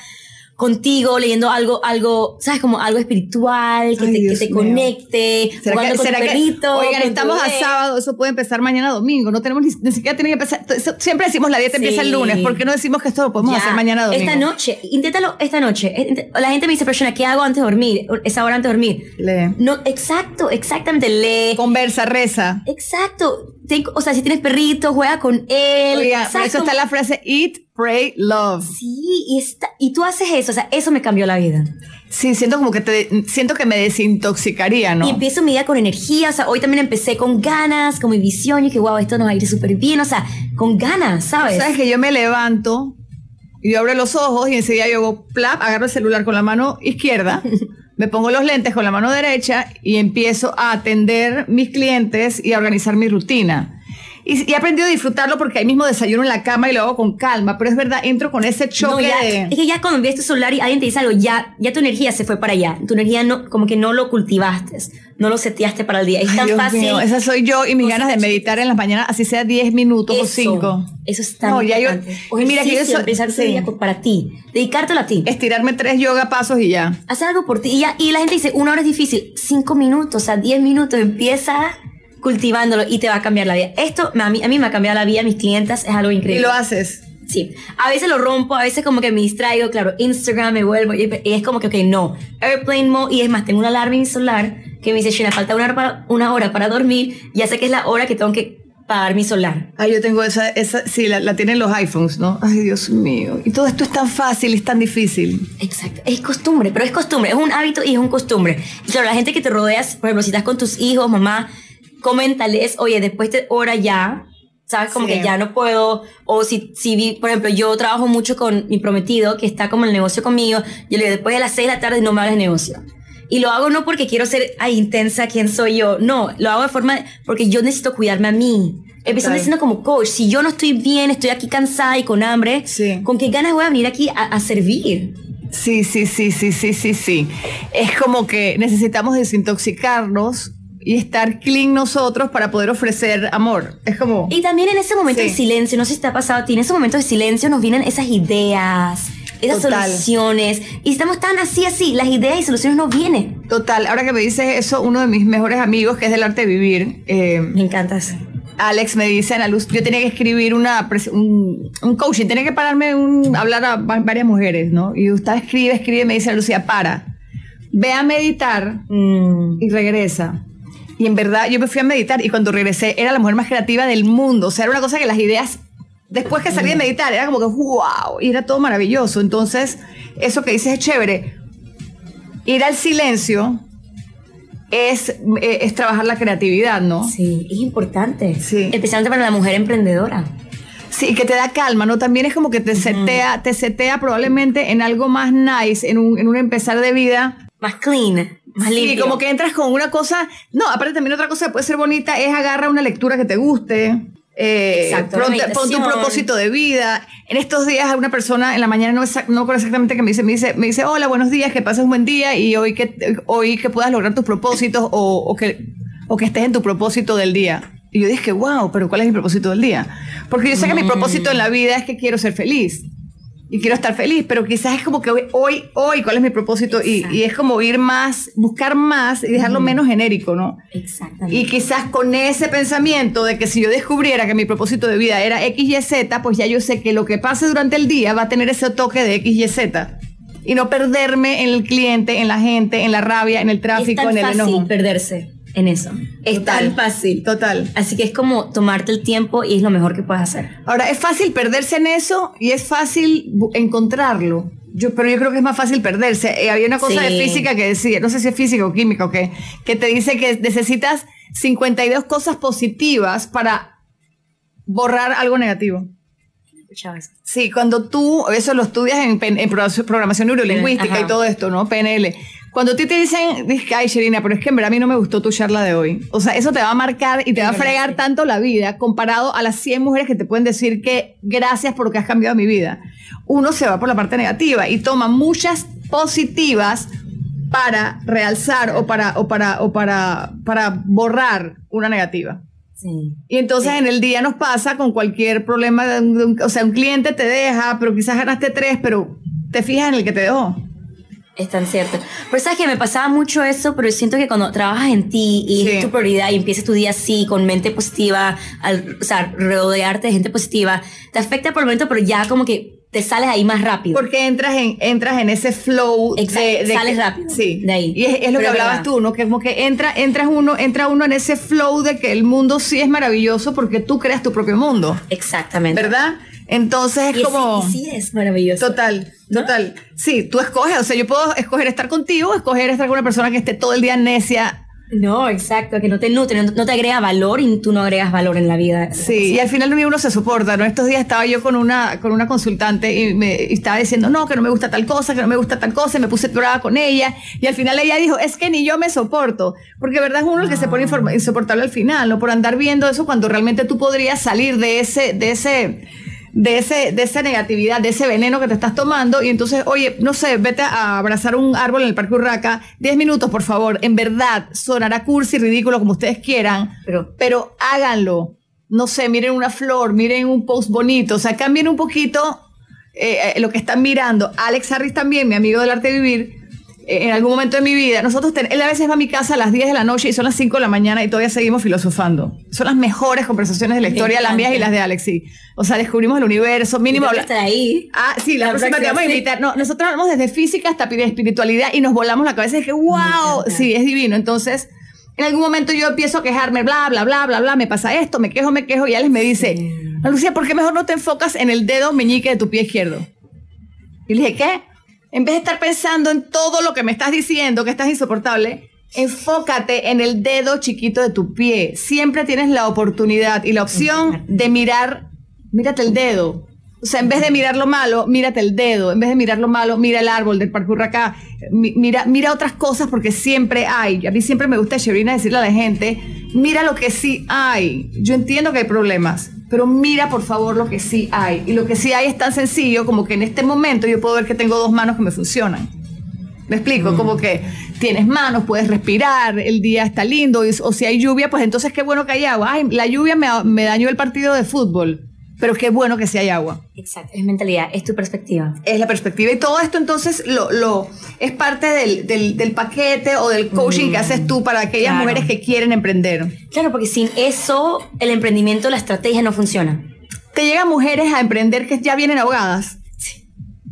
contigo leyendo algo, algo, sabes, como algo espiritual, que Ay, te, que te conecte, ¿Será que, con será tu que- perrito. oigan, con tu estamos a sábado, eso puede empezar mañana domingo. No tenemos ni, ni siquiera tiene que empezar. Siempre decimos la dieta empieza el lunes. ¿Por qué no decimos que esto lo podemos Ya, hacer mañana domingo? Esta noche, inténtalo esta noche. Eh, La gente me dice, pero Shona, ¿qué hago antes de dormir? Esa hora antes de dormir. Lee. No, exacto, exactamente. Lee. Conversa, reza. Exacto. Ten- o sea, si tienes perrito, juega con él. Oiga, por Exacto. eso está la frase eat, pray, love. Sí, y, está, y tú haces eso. O sea, eso me cambió la vida. Sí, siento como que te, siento que me desintoxicaría, ¿no? Y empiezo mi día con energía. O sea, hoy también empecé con ganas, con mi visión. Y que, wow, esto nos va a ir súper bien. O sea, con ganas, ¿sabes? Sabes que yo me levanto y yo abro los ojos y enseguida yo hago plap, agarro el celular con la mano izquierda, me pongo los lentes con la mano derecha y empiezo a atender mis clientes y a organizar mi rutina. Y, y he aprendido a disfrutarlo porque ahí mismo desayuno en la cama y lo hago con calma, pero es verdad, entro con ese No, choque ya, de... Es que ya cuando ves tu celular y alguien te dice algo, ya, ya tu energía se fue para allá. Tu energía no, como que no lo cultivaste, no lo seteaste para el día. Es Ay, tan Dios fácil. mío, esa soy yo y mis ganas de meditar en las mañanas, así sea 10 minutos o Eso, 5. Eso es tan No, ya yo- importante. y mira que yo soy- empezar tu sí. día con- para ti. Dedicártelo a ti. Estirarme tres yoga pasos y ya. Hacer algo por ti. Y, ya, y la gente dice, una hora es difícil. Cinco minutos, o sea, diez minutos. Empieza cultivándolo y te va a cambiar la vida. Esto a mí, a mí me ha cambiado la vida, a mis clientas, es algo Y increíble. lo haces. Sí, a veces lo rompo, a veces como que me distraigo, claro, Instagram me vuelvo y, y es como que, ok, no, airplane mode y es más, tengo una alarma celular que me dice, Shina, falta una hora, para, una hora para dormir, ya sé que es la hora que tengo que pagar mi solar. Ay, yo tengo esa, esa sí, la, la tienen los iPhones, ¿no? Ay, Dios mío. Y todo esto es tan fácil, es tan difícil. Exacto, es costumbre, pero es costumbre, es un hábito y es un costumbre. Y claro, la gente que te rodeas, por ejemplo, si estás con tus hijos, mamá, coméntales, oye, después de hora ya, ¿sabes? Como Sí. que ya no puedo, o si, si vi, por ejemplo, yo trabajo mucho con mi prometido, que está como en el negocio conmigo, yo le digo, después de las 6 de la tarde no me hables de negocio. Y lo hago no porque quiero ser ay, intensa, quién soy yo, no, lo hago de forma, porque yo necesito cuidarme a mí. Empezando diciendo como coach, si yo no estoy bien, estoy aquí cansada y con hambre, Sí. ¿con qué ganas voy a venir aquí a, a servir? Sí, sí, sí, sí, sí, sí, sí. Es como que necesitamos desintoxicarnos y estar clean nosotros para poder ofrecer amor. Es como... Y también en ese momento Sí. de silencio, no sé si te ha pasado a ti, en ese momento de silencio nos vienen esas ideas, esas Total. soluciones. Y estamos tan así, así, las ideas y soluciones no vienen. Total, ahora que me dices eso, uno de mis mejores amigos, que es del arte de vivir, eh, Me encantas. Alex me dice, Ana Luz, yo tenía que escribir una, un, un coaching, tenía que pararme un, hablar a va- varias mujeres, ¿no? Y usted escribe, escribe, me dice, Lucía, para, ve a meditar Mm. y regresa. Y en verdad yo me fui a meditar y cuando regresé era la mujer más creativa del mundo. O sea, era una cosa que las ideas, después que salí de meditar, era como que wow, y era todo maravilloso. Entonces, eso que dices es chévere. Ir al silencio es, eh, es trabajar la creatividad, ¿no? Sí, es importante. Sí. Especialmente para la mujer emprendedora. Sí, que te da calma, ¿no? También es como que te setea, te setea probablemente en algo más nice, en un, en un empezar de vida Más clean. Más Sí, limpio. como que entras con una cosa. No, aparte también otra cosa que puede ser bonita es agarra una lectura que te guste. eh, Exacto, pon- tu propósito de vida. En estos días, una persona en la mañana, no, no exactamente qué me dice, me dice, me dice, hola, buenos días, que pases un buen día y hoy que, hoy que puedas lograr tus propósitos o, o que, o que estés en tu propósito del día. Y yo dije, wow, pero ¿cuál es mi propósito del día? Porque yo sé que mi propósito en la vida es que quiero ser feliz y quiero estar feliz, pero quizás es como que hoy, hoy, hoy ¿cuál es mi propósito? Y, es como ir más, buscar más y dejarlo menos genérico, ¿no? Exactamente. Y quizás con ese pensamiento de que si yo descubriera que mi propósito de vida era X, Y, Z, pues ya yo sé que lo que pase durante el día va a tener ese toque de X, Y, Z. Y no perderme en el cliente, en la gente, en la rabia, en el es tráfico, tan en el fácil enojo. perderse en eso. Es Total. tan fácil. Total. Así que es como tomarte el tiempo y es lo mejor que puedes hacer. Ahora, es fácil perderse en eso y es fácil encontrarlo. Yo, pero yo creo que es más fácil perderse. Eh, había una cosa de física que decía, no sé si es física o química o qué, que te dice que necesitas 52 cosas positivas para borrar algo negativo. Sí, cuando tú, eso lo estudias en, en pro- programación neurolingüística Ajá. y todo esto, ¿no? PNL. Cuando a ti te dicen, ay, Sherina, pero es que en verdad a mí no me gustó tu charla de hoy. O sea, eso te va a marcar y te va a verdad, fregar tanto la vida comparado a las 100 mujeres que te pueden decir que gracias por lo que has cambiado mi vida. Uno se va por la parte negativa y toma muchas positivas para realzar o para, o para, o para, para borrar una negativa. Sí. Y entonces Sí. en el día nos pasa con cualquier problema, de un, de un- o sea, un cliente te deja, pero quizás ganaste tres, pero te fijas en el que te dejó. Es tan cierto. Pero sabes que me pasaba mucho eso, pero siento que cuando trabajas en ti y Sí. es tu prioridad y empiezas tu día así, con mente positiva, al, o sea, rodearte de gente positiva, te afecta por el momento, pero ya como que te sales ahí más rápido. Porque entras en, entras en ese flow Exacto, sales rápido Sí, de ahí. Y es, es lo Pero que es hablabas verdad. tú, ¿no? Que como que entra, entras uno, entra uno en ese flow de que el mundo sí es maravilloso porque tú creas tu propio mundo, Exactamente. ¿verdad? Entonces es Y como... sí, sí es maravilloso. Total, ¿No? total. Sí, tú escoges, o sea, yo puedo escoger estar contigo escoger estar con una persona que esté todo el día necia. No, exacto, que no te nutre, no, no te agrega valor y tú no agregas valor en la vida. Sí, y al final uno se soporta, ¿no? Estos días estaba yo con una, con una consultante y me y estaba diciendo, no, que no me gusta tal cosa, que no me gusta tal cosa, y me puse brava con ella, y al final ella dijo, es que ni yo me soporto, porque verdad es uno el que se pone informa- insoportable al final, ¿no? Por andar viendo eso cuando realmente tú podrías salir de ese, de ese, de ese, de esa negatividad, de ese veneno que te estás tomando, y entonces, oye, no sé, vete a abrazar un árbol en el Parque Urraca, 10 minutos, por favor, en verdad, sonará cursi, ridículo, como ustedes quieran, Pero- pero háganlo. No sé, miren una flor, miren un post bonito, o sea, cambien un poquito eh, eh, lo que están mirando. Alex Harris también, mi amigo del arte de vivir, en algún momento de mi vida, nosotros, ten- él a veces va a mi casa a las 10 de la noche y son las 5 de la mañana y todavía seguimos filosofando. Son las mejores conversaciones de la historia, las mías y las de Alex, sí. O sea, descubrimos el universo, mínimo. Estar ahí. Ah, sí, la, La próxima te vamos a invitar. No, nosotros hablamos desde física hasta pi- espiritualidad y nos volamos la cabeza y dije, wow, sí, es divino. Entonces, en algún momento yo empiezo a quejarme, bla, bla, bla, bla, bla, me pasa esto, me quejo, me quejo, y Alex me dice, "Ana Lucía, ¿por qué mejor no te enfocas en el dedo meñique de tu pie izquierdo? Y le dije, ¿qué? En vez de estar pensando en todo lo que me estás diciendo, que estás insoportable, enfócate en el dedo chiquito de tu pie. Siempre tienes la oportunidad y la opción de mirar, mírate el dedo. O sea, en vez de mirar lo malo, mírate el dedo. En vez de mirar lo malo, mira el árbol del Parque Urracá. Mi- Mira, mira otras cosas porque siempre hay. A mí siempre me gusta, Sherina, decirle a la gente, mira lo que sí hay. Yo entiendo que hay problemas, pero mira por favor lo que sí hay. Y lo que sí hay es tan sencillo como que en este momento yo puedo ver que tengo dos manos que me funcionan. Me explico, como que tienes manos, puedes respirar, el día está lindo, y- o si hay lluvia, pues entonces qué bueno que hay agua. Ay, la lluvia me, me dañó el partido de fútbol, pero qué bueno que sí hay agua. Exacto, es mentalidad, es tu perspectiva. Es la perspectiva y todo esto entonces lo, lo es parte del, del, del paquete o del coaching que haces tú para aquellas claro. mujeres que quieren emprender. Claro, porque sin eso el emprendimiento, la estrategia no funciona. Te llegan mujeres a emprender que ya vienen ahogadas,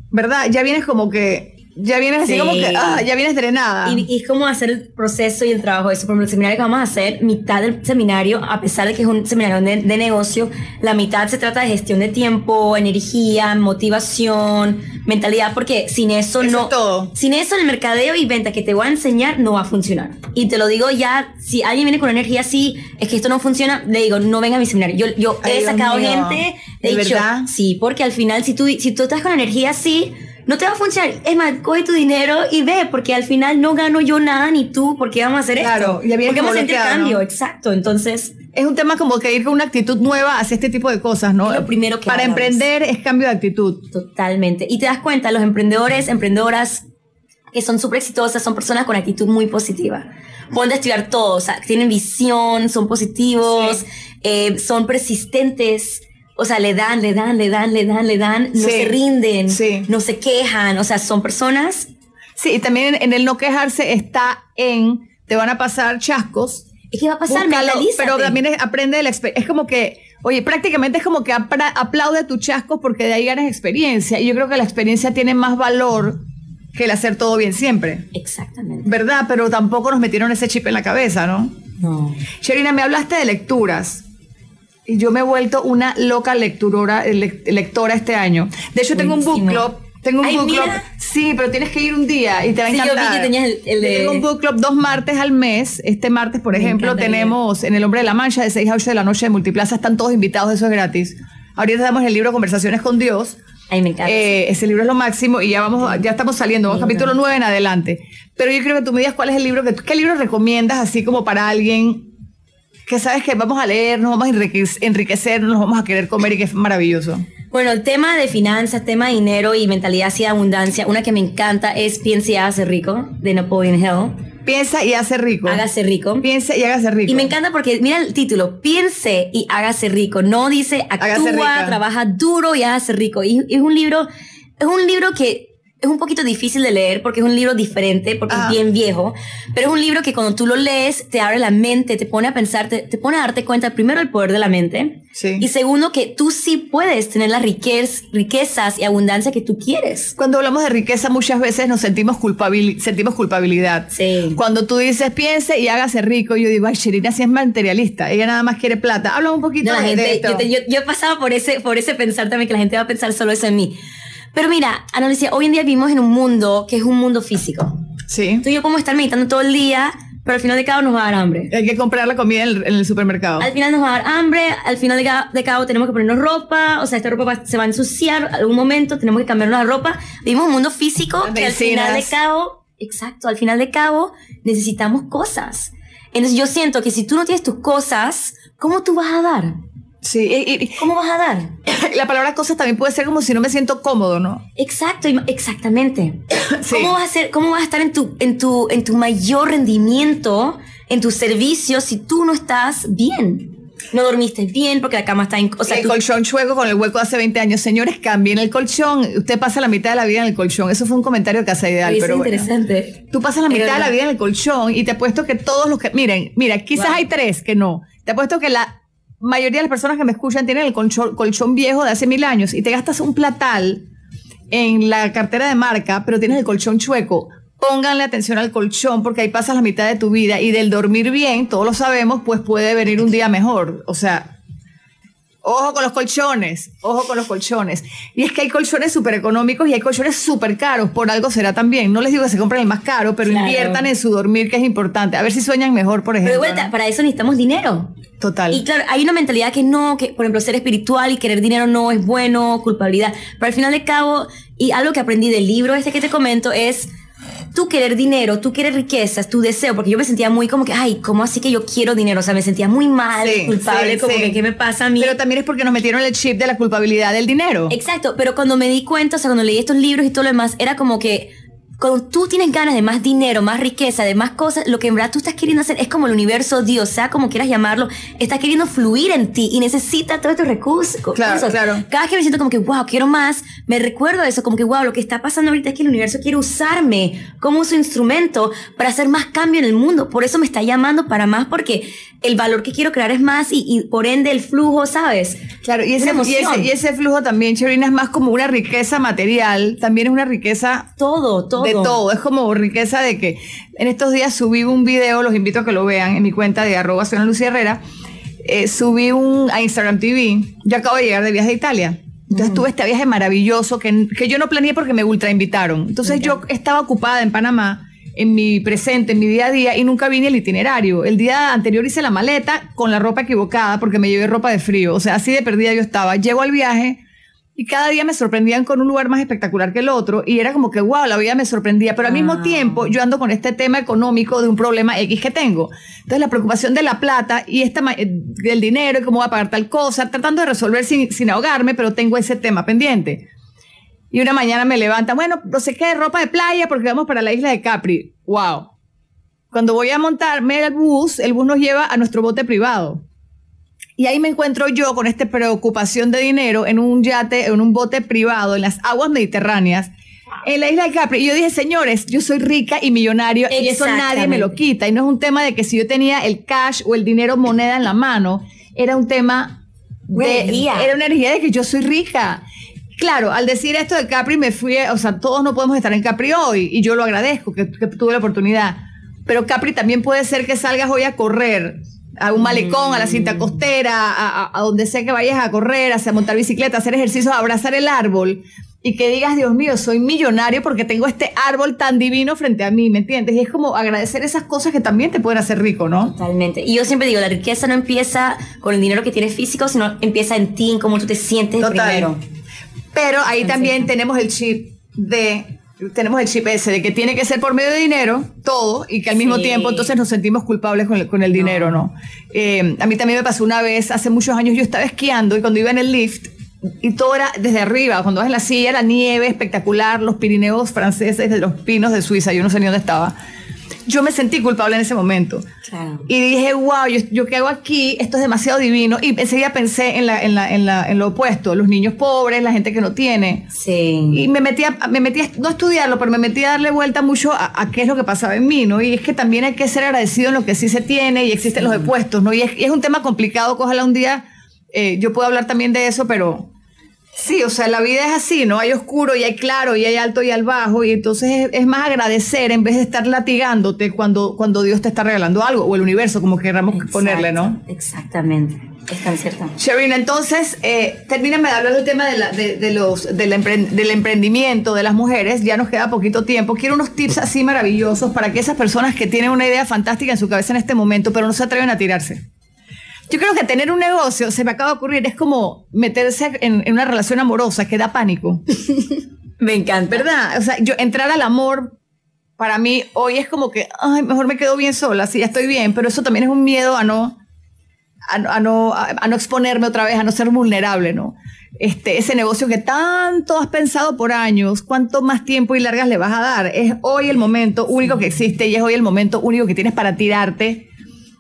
¿verdad? Ya vienes como que, ya vienes así Sí. como que, ah, ya vienes drenada. Y, y es como hacer el proceso y el trabajo de eso. Por ejemplo, el seminario que vamos a hacer, mitad del seminario, a pesar de que es un seminario de, de negocio, la mitad se trata de gestión de tiempo, energía, motivación, mentalidad, porque sin eso, Eso no. es todo. Sin eso, el mercadeo y venta que te voy a enseñar no va a funcionar. Y te lo digo ya, si alguien viene con energía así, es que esto no funciona, le digo, no venga a mi seminario. Yo, yo Ay, he Dios sacado mío. gente, ¿De he dicho, verdad? sí, porque al final, si tú, si tú estás con energía así, no te va a funcionar. Es más, coge tu dinero y ve, porque al final no gano yo nada ni tú, porque vamos a hacer Claro, esto. viene porque vamos a hacer cambio, ¿no? exacto. Entonces, Es un tema como que ir con una actitud nueva hacia este tipo de cosas, ¿no? Lo primero que Para emprender es cambio de actitud. totalmente. Y te das cuenta, los emprendedores, emprendedoras que son súper exitosas, son personas con actitud muy positiva. Pueden estudiar todo, o sea, tienen visión, son positivos, eh, son persistentes. O sea, le dan, le dan, le dan, le dan, le dan, no Sí. se rinden, Sí. no se quejan, o sea, son personas Sí, y también en el no quejarse está en te van a pasar chascos. ¿Y qué va a pasar? búscalo, Mentalízate. pero también es- aprende de la experiencia. Es como que, oye, prácticamente es como que aplaude tus chascos porque de ahí ganas experiencia. Y yo creo que la experiencia tiene más valor que el hacer todo bien siempre. Exactamente. ¿Verdad? Pero tampoco nos metieron ese chip en la cabeza, ¿no? No. Sherina, me hablaste de lecturas. Y yo me he vuelto una loca lecturora, lec- lectora este año. De hecho, tengo un book club. Tengo un Ay, book club. Sí, pero tienes que ir un día y te va a Sí, yo vi encantar. que tenías el- el de- Tengo un book club dos martes al mes. Este martes, por Me ejemplo, tenemos en El Hombre de la Mancha de 6 a 8 de la noche de Multiplaza. Están todos invitados, eso es gratis. Ahorita damos el libro Conversaciones con Dios. Ay, me encanta. Eh, ese libro es lo máximo y ya vamos, ya estamos saliendo, vamos capítulo 9 en adelante. Pero yo creo que tú me digas cuál es el libro que qué libro recomiendas así como para alguien que sabes que vamos a leer, nos vamos a enriquec- enriquecer, nos vamos a querer comer y que es maravilloso. Bueno, el tema de finanzas, tema de dinero y mentalidad hacia abundancia, una que me encanta es Piense y hágase rico, de Napoleon Hill. Piensa y hace rico. Hágase rico. Piensa y hágase rico. Y me encanta porque, mira el título, piense y hágase rico. No dice Hágase actúa, trabaja duro y hágase rico. Y es un libro, es un libro que es un poquito difícil de leer porque es un libro diferente, porque es bien viejo. Pero es un libro que cuando tú lo lees te abre la mente, te pone a pensar, te, te pone a darte cuenta, primero, el poder de la mente. Sí. Y segundo, que tú sí puedes tener las riquez- riquezas y abundancia que tú quieres. Cuando hablamos de riqueza muchas veces nos sentimos, culpabil sentimos culpabilidad. Sí. Cuando tú dices piense y hágase rico, yo digo, ay, Sherina sí es materialista, ella nada más quiere plata. Habla un poquito No, la de, de gente, esto. yo, te- yo, yo he pasado por ese, por ese pensar también, que la gente va a pensar solo eso en mí. Pero mira, Ana Lucia, hoy en día vivimos en un mundo que es un mundo físico. Sí. Tú y yo podemos estar meditando todo el día, pero al final de cabo nos va a dar hambre. Hay que comprar la comida en el, en el supermercado. Al final nos va a dar hambre, al final de, ca- de cabo tenemos que ponernos ropa, o sea, esta ropa va- se va a ensuciar algún momento, tenemos que cambiarnos la ropa. Vivimos un mundo físico que al final de cabo, exacto, al final de cabo necesitamos cosas. Entonces yo siento que si tú no tienes tus cosas, ¿cómo tú vas a dar? Sí, y- y- ¿Cómo vas a dar? la palabra cosas también puede ser como si no me siento cómodo, ¿no? Exacto, exactamente. Sí. ¿Cómo vas a ser, cómo vas a estar en tu, en tu, en tu mayor rendimiento, en tus servicios, si tú no estás bien? No dormiste bien porque la cama está en, o sea, el tú- colchón chueco con el hueco de hace 20 años. Señores, cambien el colchón. Usted pasa la mitad de la vida en el colchón. Eso fue un comentario de Casa Ideal, pero es bueno. interesante. Tú pasas la mitad de la vida en el colchón y te apuesto que todos los que... Miren, mira, quizás Wow. hay tres que no. Te apuesto que la mayoría de las personas que me escuchan tienen el colchón, viejo de hace mil años y te gastas un platal en la cartera de marca, pero tienes el colchón chueco. Pónganle atención al colchón porque ahí pasas la mitad de tu vida y del dormir bien, todos lo sabemos, pues puede venir un día mejor. O sea, Ojo con los colchones, ojo con los colchones. Y es que hay colchones súper económicos y hay colchones súper caros, por algo será también. No les digo que se compren el más caro, pero Claro. inviertan en su dormir, que es importante. A ver si sueñan mejor, por Pero de ejemplo. vuelta, para eso necesitamos dinero. Total. Y claro, hay una mentalidad que no, que por ejemplo ser espiritual y querer dinero no es bueno, culpabilidad. Pero al final de cabo, y algo que aprendí del libro este que te comento es, tú querer dinero, tú querer riquezas, tu deseo, porque yo me sentía muy como que, ay, ¿cómo así que yo quiero dinero? O sea, me sentía muy mal, Sí, culpable, sí, como sí. que, ¿qué me pasa a mí? Pero también es porque nos metieron el chip de la culpabilidad del dinero. Exacto, pero cuando me di cuenta, o sea, cuando leí estos libros y todo lo demás, era como que cuando tú tienes ganas de más dinero, más riqueza, de más cosas, lo que en verdad tú estás queriendo hacer es como el universo, Dios, sea como quieras llamarlo, está queriendo fluir en ti y necesita todos estos recursos. Claro, claro. Cada vez que me siento como que, wow, quiero más, me recuerdo eso, como que, wow, lo que está pasando ahorita es que el universo quiere usarme como su instrumento para hacer más cambio en el mundo. Por eso me está llamando para más, porque el valor que quiero crear es más y, y por ende el flujo, ¿sabes? Claro, y ese, y, ese, y ese flujo también, Cherina, es más como una riqueza material, también es una riqueza Todo, todo. de todo. Es como riqueza de que en estos días subí un video, los invito a que lo vean en mi cuenta de arroba soy Ana Lucía Herrera. Eh, subí un a Instagram TV. Yo acabo de llegar de viaje a Italia. Entonces tuve este viaje maravilloso que, que yo no planeé porque me ultra invitaron. Entonces yo estaba ocupada en Panamá, en mi presente, en mi día a día, y nunca vi ni el itinerario. El día anterior hice la maleta con la ropa equivocada porque me llevé ropa de frío. O sea, así de perdida yo estaba. Llego al viaje, y cada día me sorprendían con un lugar más espectacular que el otro y era como que, wow, la vida me sorprendía, pero al mismo tiempo yo ando con este tema económico de un problema X que tengo. Entonces la preocupación de la plata y esta, eh, del dinero y cómo va a pagar tal cosa, tratando de resolver sin, sin ahogarme, pero tengo ese tema pendiente. Y una mañana me levanta, bueno, no sé qué, ropa de playa porque vamos para la isla de Capri. Wow. Cuando voy a montarme el bus, el bus nos lleva a nuestro bote privado. Y ahí me encuentro yo con esta preocupación de dinero en un yate, en un bote privado en las aguas mediterráneas, en la isla de Capri. Y yo dije, señores, yo soy rica y millonario y eso nadie me lo quita. Y no es un tema de que si yo tenía el cash o el dinero moneda en la mano, era un tema de, energía. era una energía de que yo soy rica. Claro, al decir esto de Capri me fui, o sea, todos no podemos estar en Capri hoy y yo lo agradezco que, que tuve la oportunidad. Pero Capri también puede ser que salgas hoy a correr a un malecón, a la cinta mm. costera, a, donde sea que vayas a correr, a montar bicicleta, a hacer ejercicio, a abrazar el árbol y que digas, Dios mío, soy millonario porque tengo este árbol tan divino frente a mí, ¿me entiendes? Y es como agradecer esas cosas que también te pueden hacer rico, ¿no? Totalmente. Y yo siempre digo, la riqueza no empieza con el dinero que tienes físico, sino empieza en ti, en cómo tú te sientes primero. Pero ahí también tenemos el chip de tenemos el chip ese de que tiene que ser por medio de dinero, todo, y que al mismo tiempo entonces nos sentimos culpables con el, dinero, ¿no? Eh, a mí también me pasó una vez, hace muchos años, yo estaba esquiando y cuando iba en el lift, y todo era desde arriba, cuando vas en la silla, la nieve espectacular, los Pirineos franceses, de los pinos de Suiza, yo no sé ni dónde estaba yo me sentí culpable en ese momento. Y dije, wow, yo, yo, qué hago aquí, esto es demasiado divino. Y enseguida pensé en, la, en, la, en, la, en lo opuesto, los niños pobres, la gente que no tiene. Sí. Y me metí, a, me metí no a estudiarlo, pero me metí a darle vuelta mucho a, qué es lo que pasaba en mí, ¿no? Y es que también hay que ser agradecido en lo que sí se tiene y existen los opuestos, ¿no? Y es, es, un tema complicado, ojalá un día eh, yo puedo hablar también de eso, pero Sí, o sea, la vida es así, ¿no? Hay oscuro y hay claro y hay alto y hay bajo y entonces es, más agradecer en vez de estar latigándote cuando, cuando Dios te está regalando algo o el universo, como queramos ponerle, ¿no? Exactamente. Es tan cierto. Sherina, entonces, eh, termíname de hablar del tema de, de, los, del, del, emprendimiento de las mujeres. Ya nos queda poquito tiempo. Quiero unos tips así maravillosos para que esas personas que tienen una idea fantástica en su cabeza en este momento, pero no se atreven a tirarse. Yo creo que tener un negocio, se me acaba de ocurrir, es como meterse en, una relación amorosa que da pánico. me encanta. ¿Verdad? O sea, yo entrar al amor, para mí hoy es como que, ay, mejor me quedo bien sola, sí, ya estoy bien, pero eso también es un miedo a no, a, no, a, no exponerme otra vez, a no ser vulnerable, ¿no? Este, ese negocio que tanto has pensado por años, cuánto más tiempo y largas le vas a dar. Es hoy el momento único que existe y es hoy el momento único que tienes para tirarte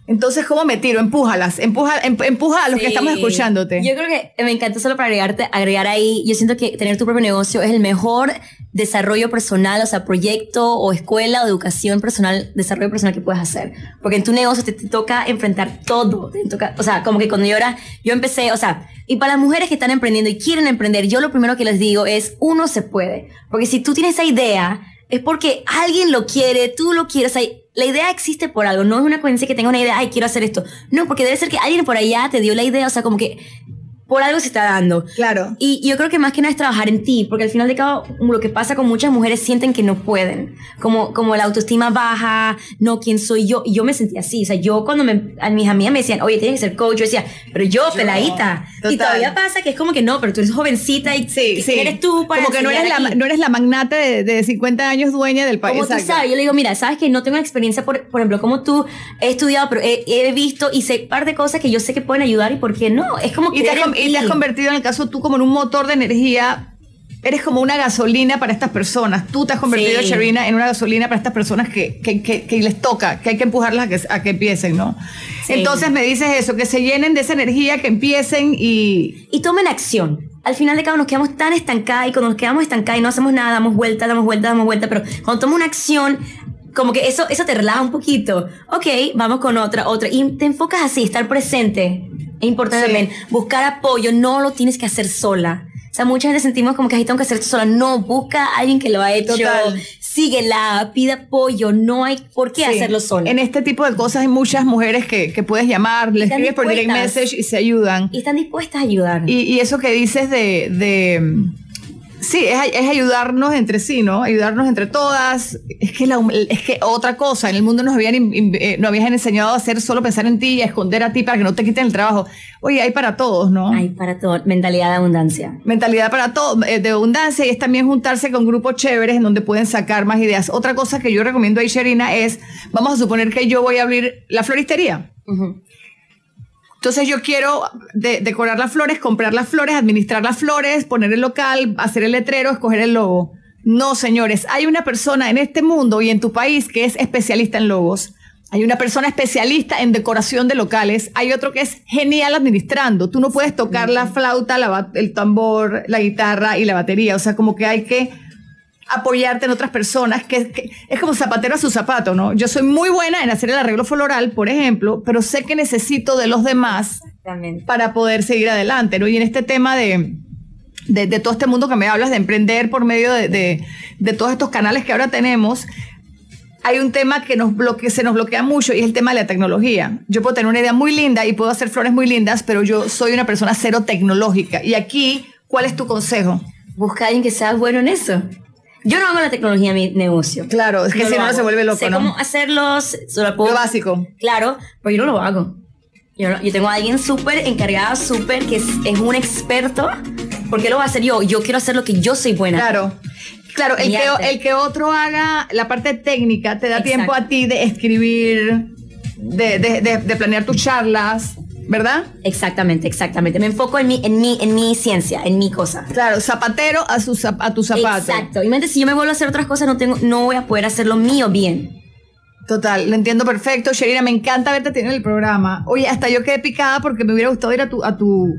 entonces, ¿cómo me tiro? Empújalas, empuja, em, empuja a los que estamos escuchándote. Yo creo que me encantó solo para agregarte, agregar ahí, yo siento que tener tu propio negocio es el mejor desarrollo personal, o sea, proyecto o escuela o educación personal, desarrollo personal que puedes hacer. Porque en tu negocio te, toca enfrentar todo. Te toca, o sea, como que cuando yo era, yo empecé, o sea, y para las mujeres que están emprendiendo y quieren emprender, yo lo primero que les digo es, uno se puede. Porque si tú tienes esa idea, es porque alguien lo quiere, tú lo quieres, la idea existe por algo, no es una coincidencia que tenga una idea, ay, quiero hacer esto. No, porque debe ser que alguien por allá te dio la idea, o sea, como que por algo se está dando. Claro. Y yo creo que más que nada es trabajar en ti, porque al final de cabo lo que pasa con muchas mujeres sienten que no pueden, como, como la autoestima baja, no, ¿quién soy yo? Y yo me sentía así, o sea, yo cuando me, a mis amigas me decían, oye, tienes que ser coach, yo decía, pero yo, peladita. Y todavía pasa que es como que no, pero tú eres jovencita y sí, sí. eres tú para Como que no eres, la, no eres la magnate de, de, 50 años dueña del país. Como tú sabes, yo le digo, mira, sabes que no tengo experiencia, por, por ejemplo, como tú, he estudiado, pero he, he visto y sé un par de cosas que yo sé que pueden ayudar y por qué no. Es como que... Y te has convertido en el caso tú como en un motor de energía eres como una gasolina para estas personas. Tú te has convertido, Sherina, en una gasolina para estas personas que, que, que, les toca, que hay que empujarlas a que, a empiecen, ¿no? Entonces me dices eso, que se llenen de esa energía, que empiecen y... Y tomen acción. Al final de cabo nos quedamos tan estancados y cuando nos quedamos estancados y no hacemos nada, damos vuelta, damos vuelta, damos vuelta, pero cuando tomas una acción, como que eso, eso te relaja un poquito. Ok, vamos con otra, otra. Y te enfocas así, estar presente. Es importante también buscar apoyo, no lo tienes que hacer sola. O sea, mucha gente sentimos como que ahí tengo que hacer esto sola. No, busca a alguien que lo ha hecho. Total. Síguela, pide apoyo. No hay por qué hacerlo sola. En este tipo de cosas hay muchas mujeres que, que puedes llamar, les escribes por direct message y se ayudan. Y están dispuestas a ayudar. Y, y eso que dices de, de Sí, es, es, ayudarnos entre sí, ¿no? Ayudarnos entre todas. Es que, la, es que otra cosa, en el mundo nos habían, eh, nos habían enseñado a hacer solo pensar en ti y a esconder a ti para que no te quiten el trabajo. Oye, hay para todos, ¿no? Hay para todo. Mentalidad de abundancia. Mentalidad para todo, eh, de abundancia y es también juntarse con grupos chéveres en donde pueden sacar más ideas. Otra cosa que yo recomiendo a Sherina es, vamos a suponer que yo voy a abrir la floristería. Entonces yo quiero decorar las flores, comprar las flores, administrar las flores, poner el local, hacer el letrero, escoger el logo. No, señores, hay una persona en este mundo y en tu país que es especialista en logos. Hay una persona especialista en decoración de locales. Hay otro que es genial administrando. Tú no puedes tocar la flauta, el tambor, la guitarra y la batería. O sea, como que hay que apoyarte en otras personas, que, es como zapatero a su zapato, ¿no? Yo soy muy buena en hacer el arreglo floral, por ejemplo, pero sé que necesito de los demás para poder seguir adelante, ¿no? Y en este tema de, de, todo este mundo que me hablas, de emprender por medio de, de, todos estos canales que ahora tenemos, hay un tema que nos bloquea, se nos bloquea mucho y es el tema de la tecnología. Yo puedo tener una idea muy linda y puedo hacer flores muy lindas, pero yo soy una persona cero tecnológica. Y aquí, ¿cuál es tu consejo? Busca a alguien que sea bueno en eso. Yo no hago la tecnología en mi negocio. Claro, es que si no, se vuelve loco, sé cómo hacerlos. Lo, lo, básico. Claro, pero yo no lo hago. Yo, yo tengo a alguien súper encargado, súper, que es, es, un experto. ¿Por qué lo va a hacer yo? Yo quiero hacer lo que yo soy buena. Claro. Claro, el que, el que, otro haga la parte técnica te da tiempo a ti de escribir, de, de, de, de planear tus charlas, ¿verdad? Exactamente, exactamente. Me enfoco en mi, en mi, en mi ciencia, en mi cosa. Claro, zapatero a, su, a tu zapato. Exacto. Y mente, si yo me vuelvo a hacer otras cosas, no, tengo, no voy a poder hacer lo mío bien. Total, lo entiendo perfecto. Sherina, me encanta verte en el programa. Oye, hasta yo quedé picada porque me hubiera gustado ir a tu, a tu,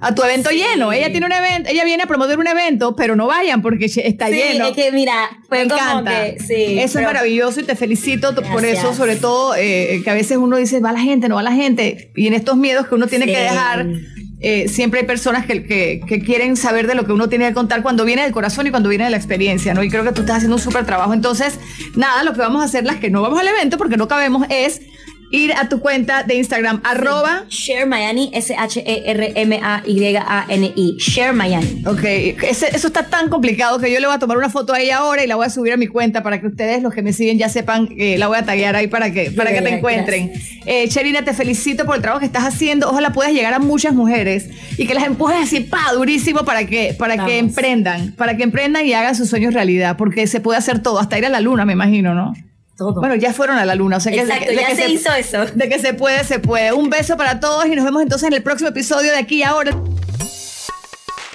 a tu evento lleno. Ella tiene un evento, ella viene a promover un evento, pero no vayan porque está sí, lleno. Es que mira, me encanta. eso es maravilloso y te felicito por eso, sobre todo eh, que a veces uno dice va la gente, no va la gente y en estos miedos que uno tiene que dejar. Eh, siempre hay personas que, que, que, quieren saber de lo que uno tiene que contar cuando viene del corazón y cuando viene de la experiencia, ¿no? Y creo que tú estás haciendo un súper trabajo. Entonces, nada, lo que vamos a hacer, las que no vamos al evento porque no cabemos, es ir a tu cuenta de Instagram, arroba Share Miami, S-H-E-R-M-A-Y-A-N-I. Share Miami. Ok, eso está tan complicado que yo le voy a tomar una foto ahí ahora y la voy a subir a mi cuenta para que ustedes, los que me siguen, ya sepan que la voy a taguear ahí para que, para que te encuentren. Eh, Cherina, te felicito por el trabajo que estás haciendo. Ojalá puedas llegar a muchas mujeres y que las empujes así, pa, durísimo para que, para que emprendan, para que emprendan y hagan sus sueños realidad, porque se puede hacer todo, hasta ir a la luna, me imagino, ¿no? Bueno, ya fueron a la luna. O sea que, Exacto, ya se, hizo eso. De que se puede, se puede. Un beso para todos y nos vemos entonces en el próximo episodio de Aquí y Ahora.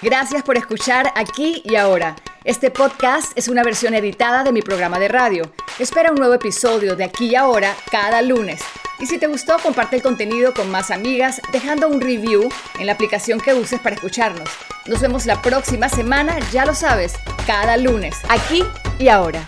Gracias por escuchar Aquí y Ahora. Este podcast es una versión editada de mi programa de radio. Espera un nuevo episodio de Aquí y Ahora cada lunes. Y si te gustó, comparte el contenido con más amigas dejando un review en la aplicación que uses para escucharnos. Nos vemos la próxima semana, ya lo sabes, cada lunes, aquí y ahora.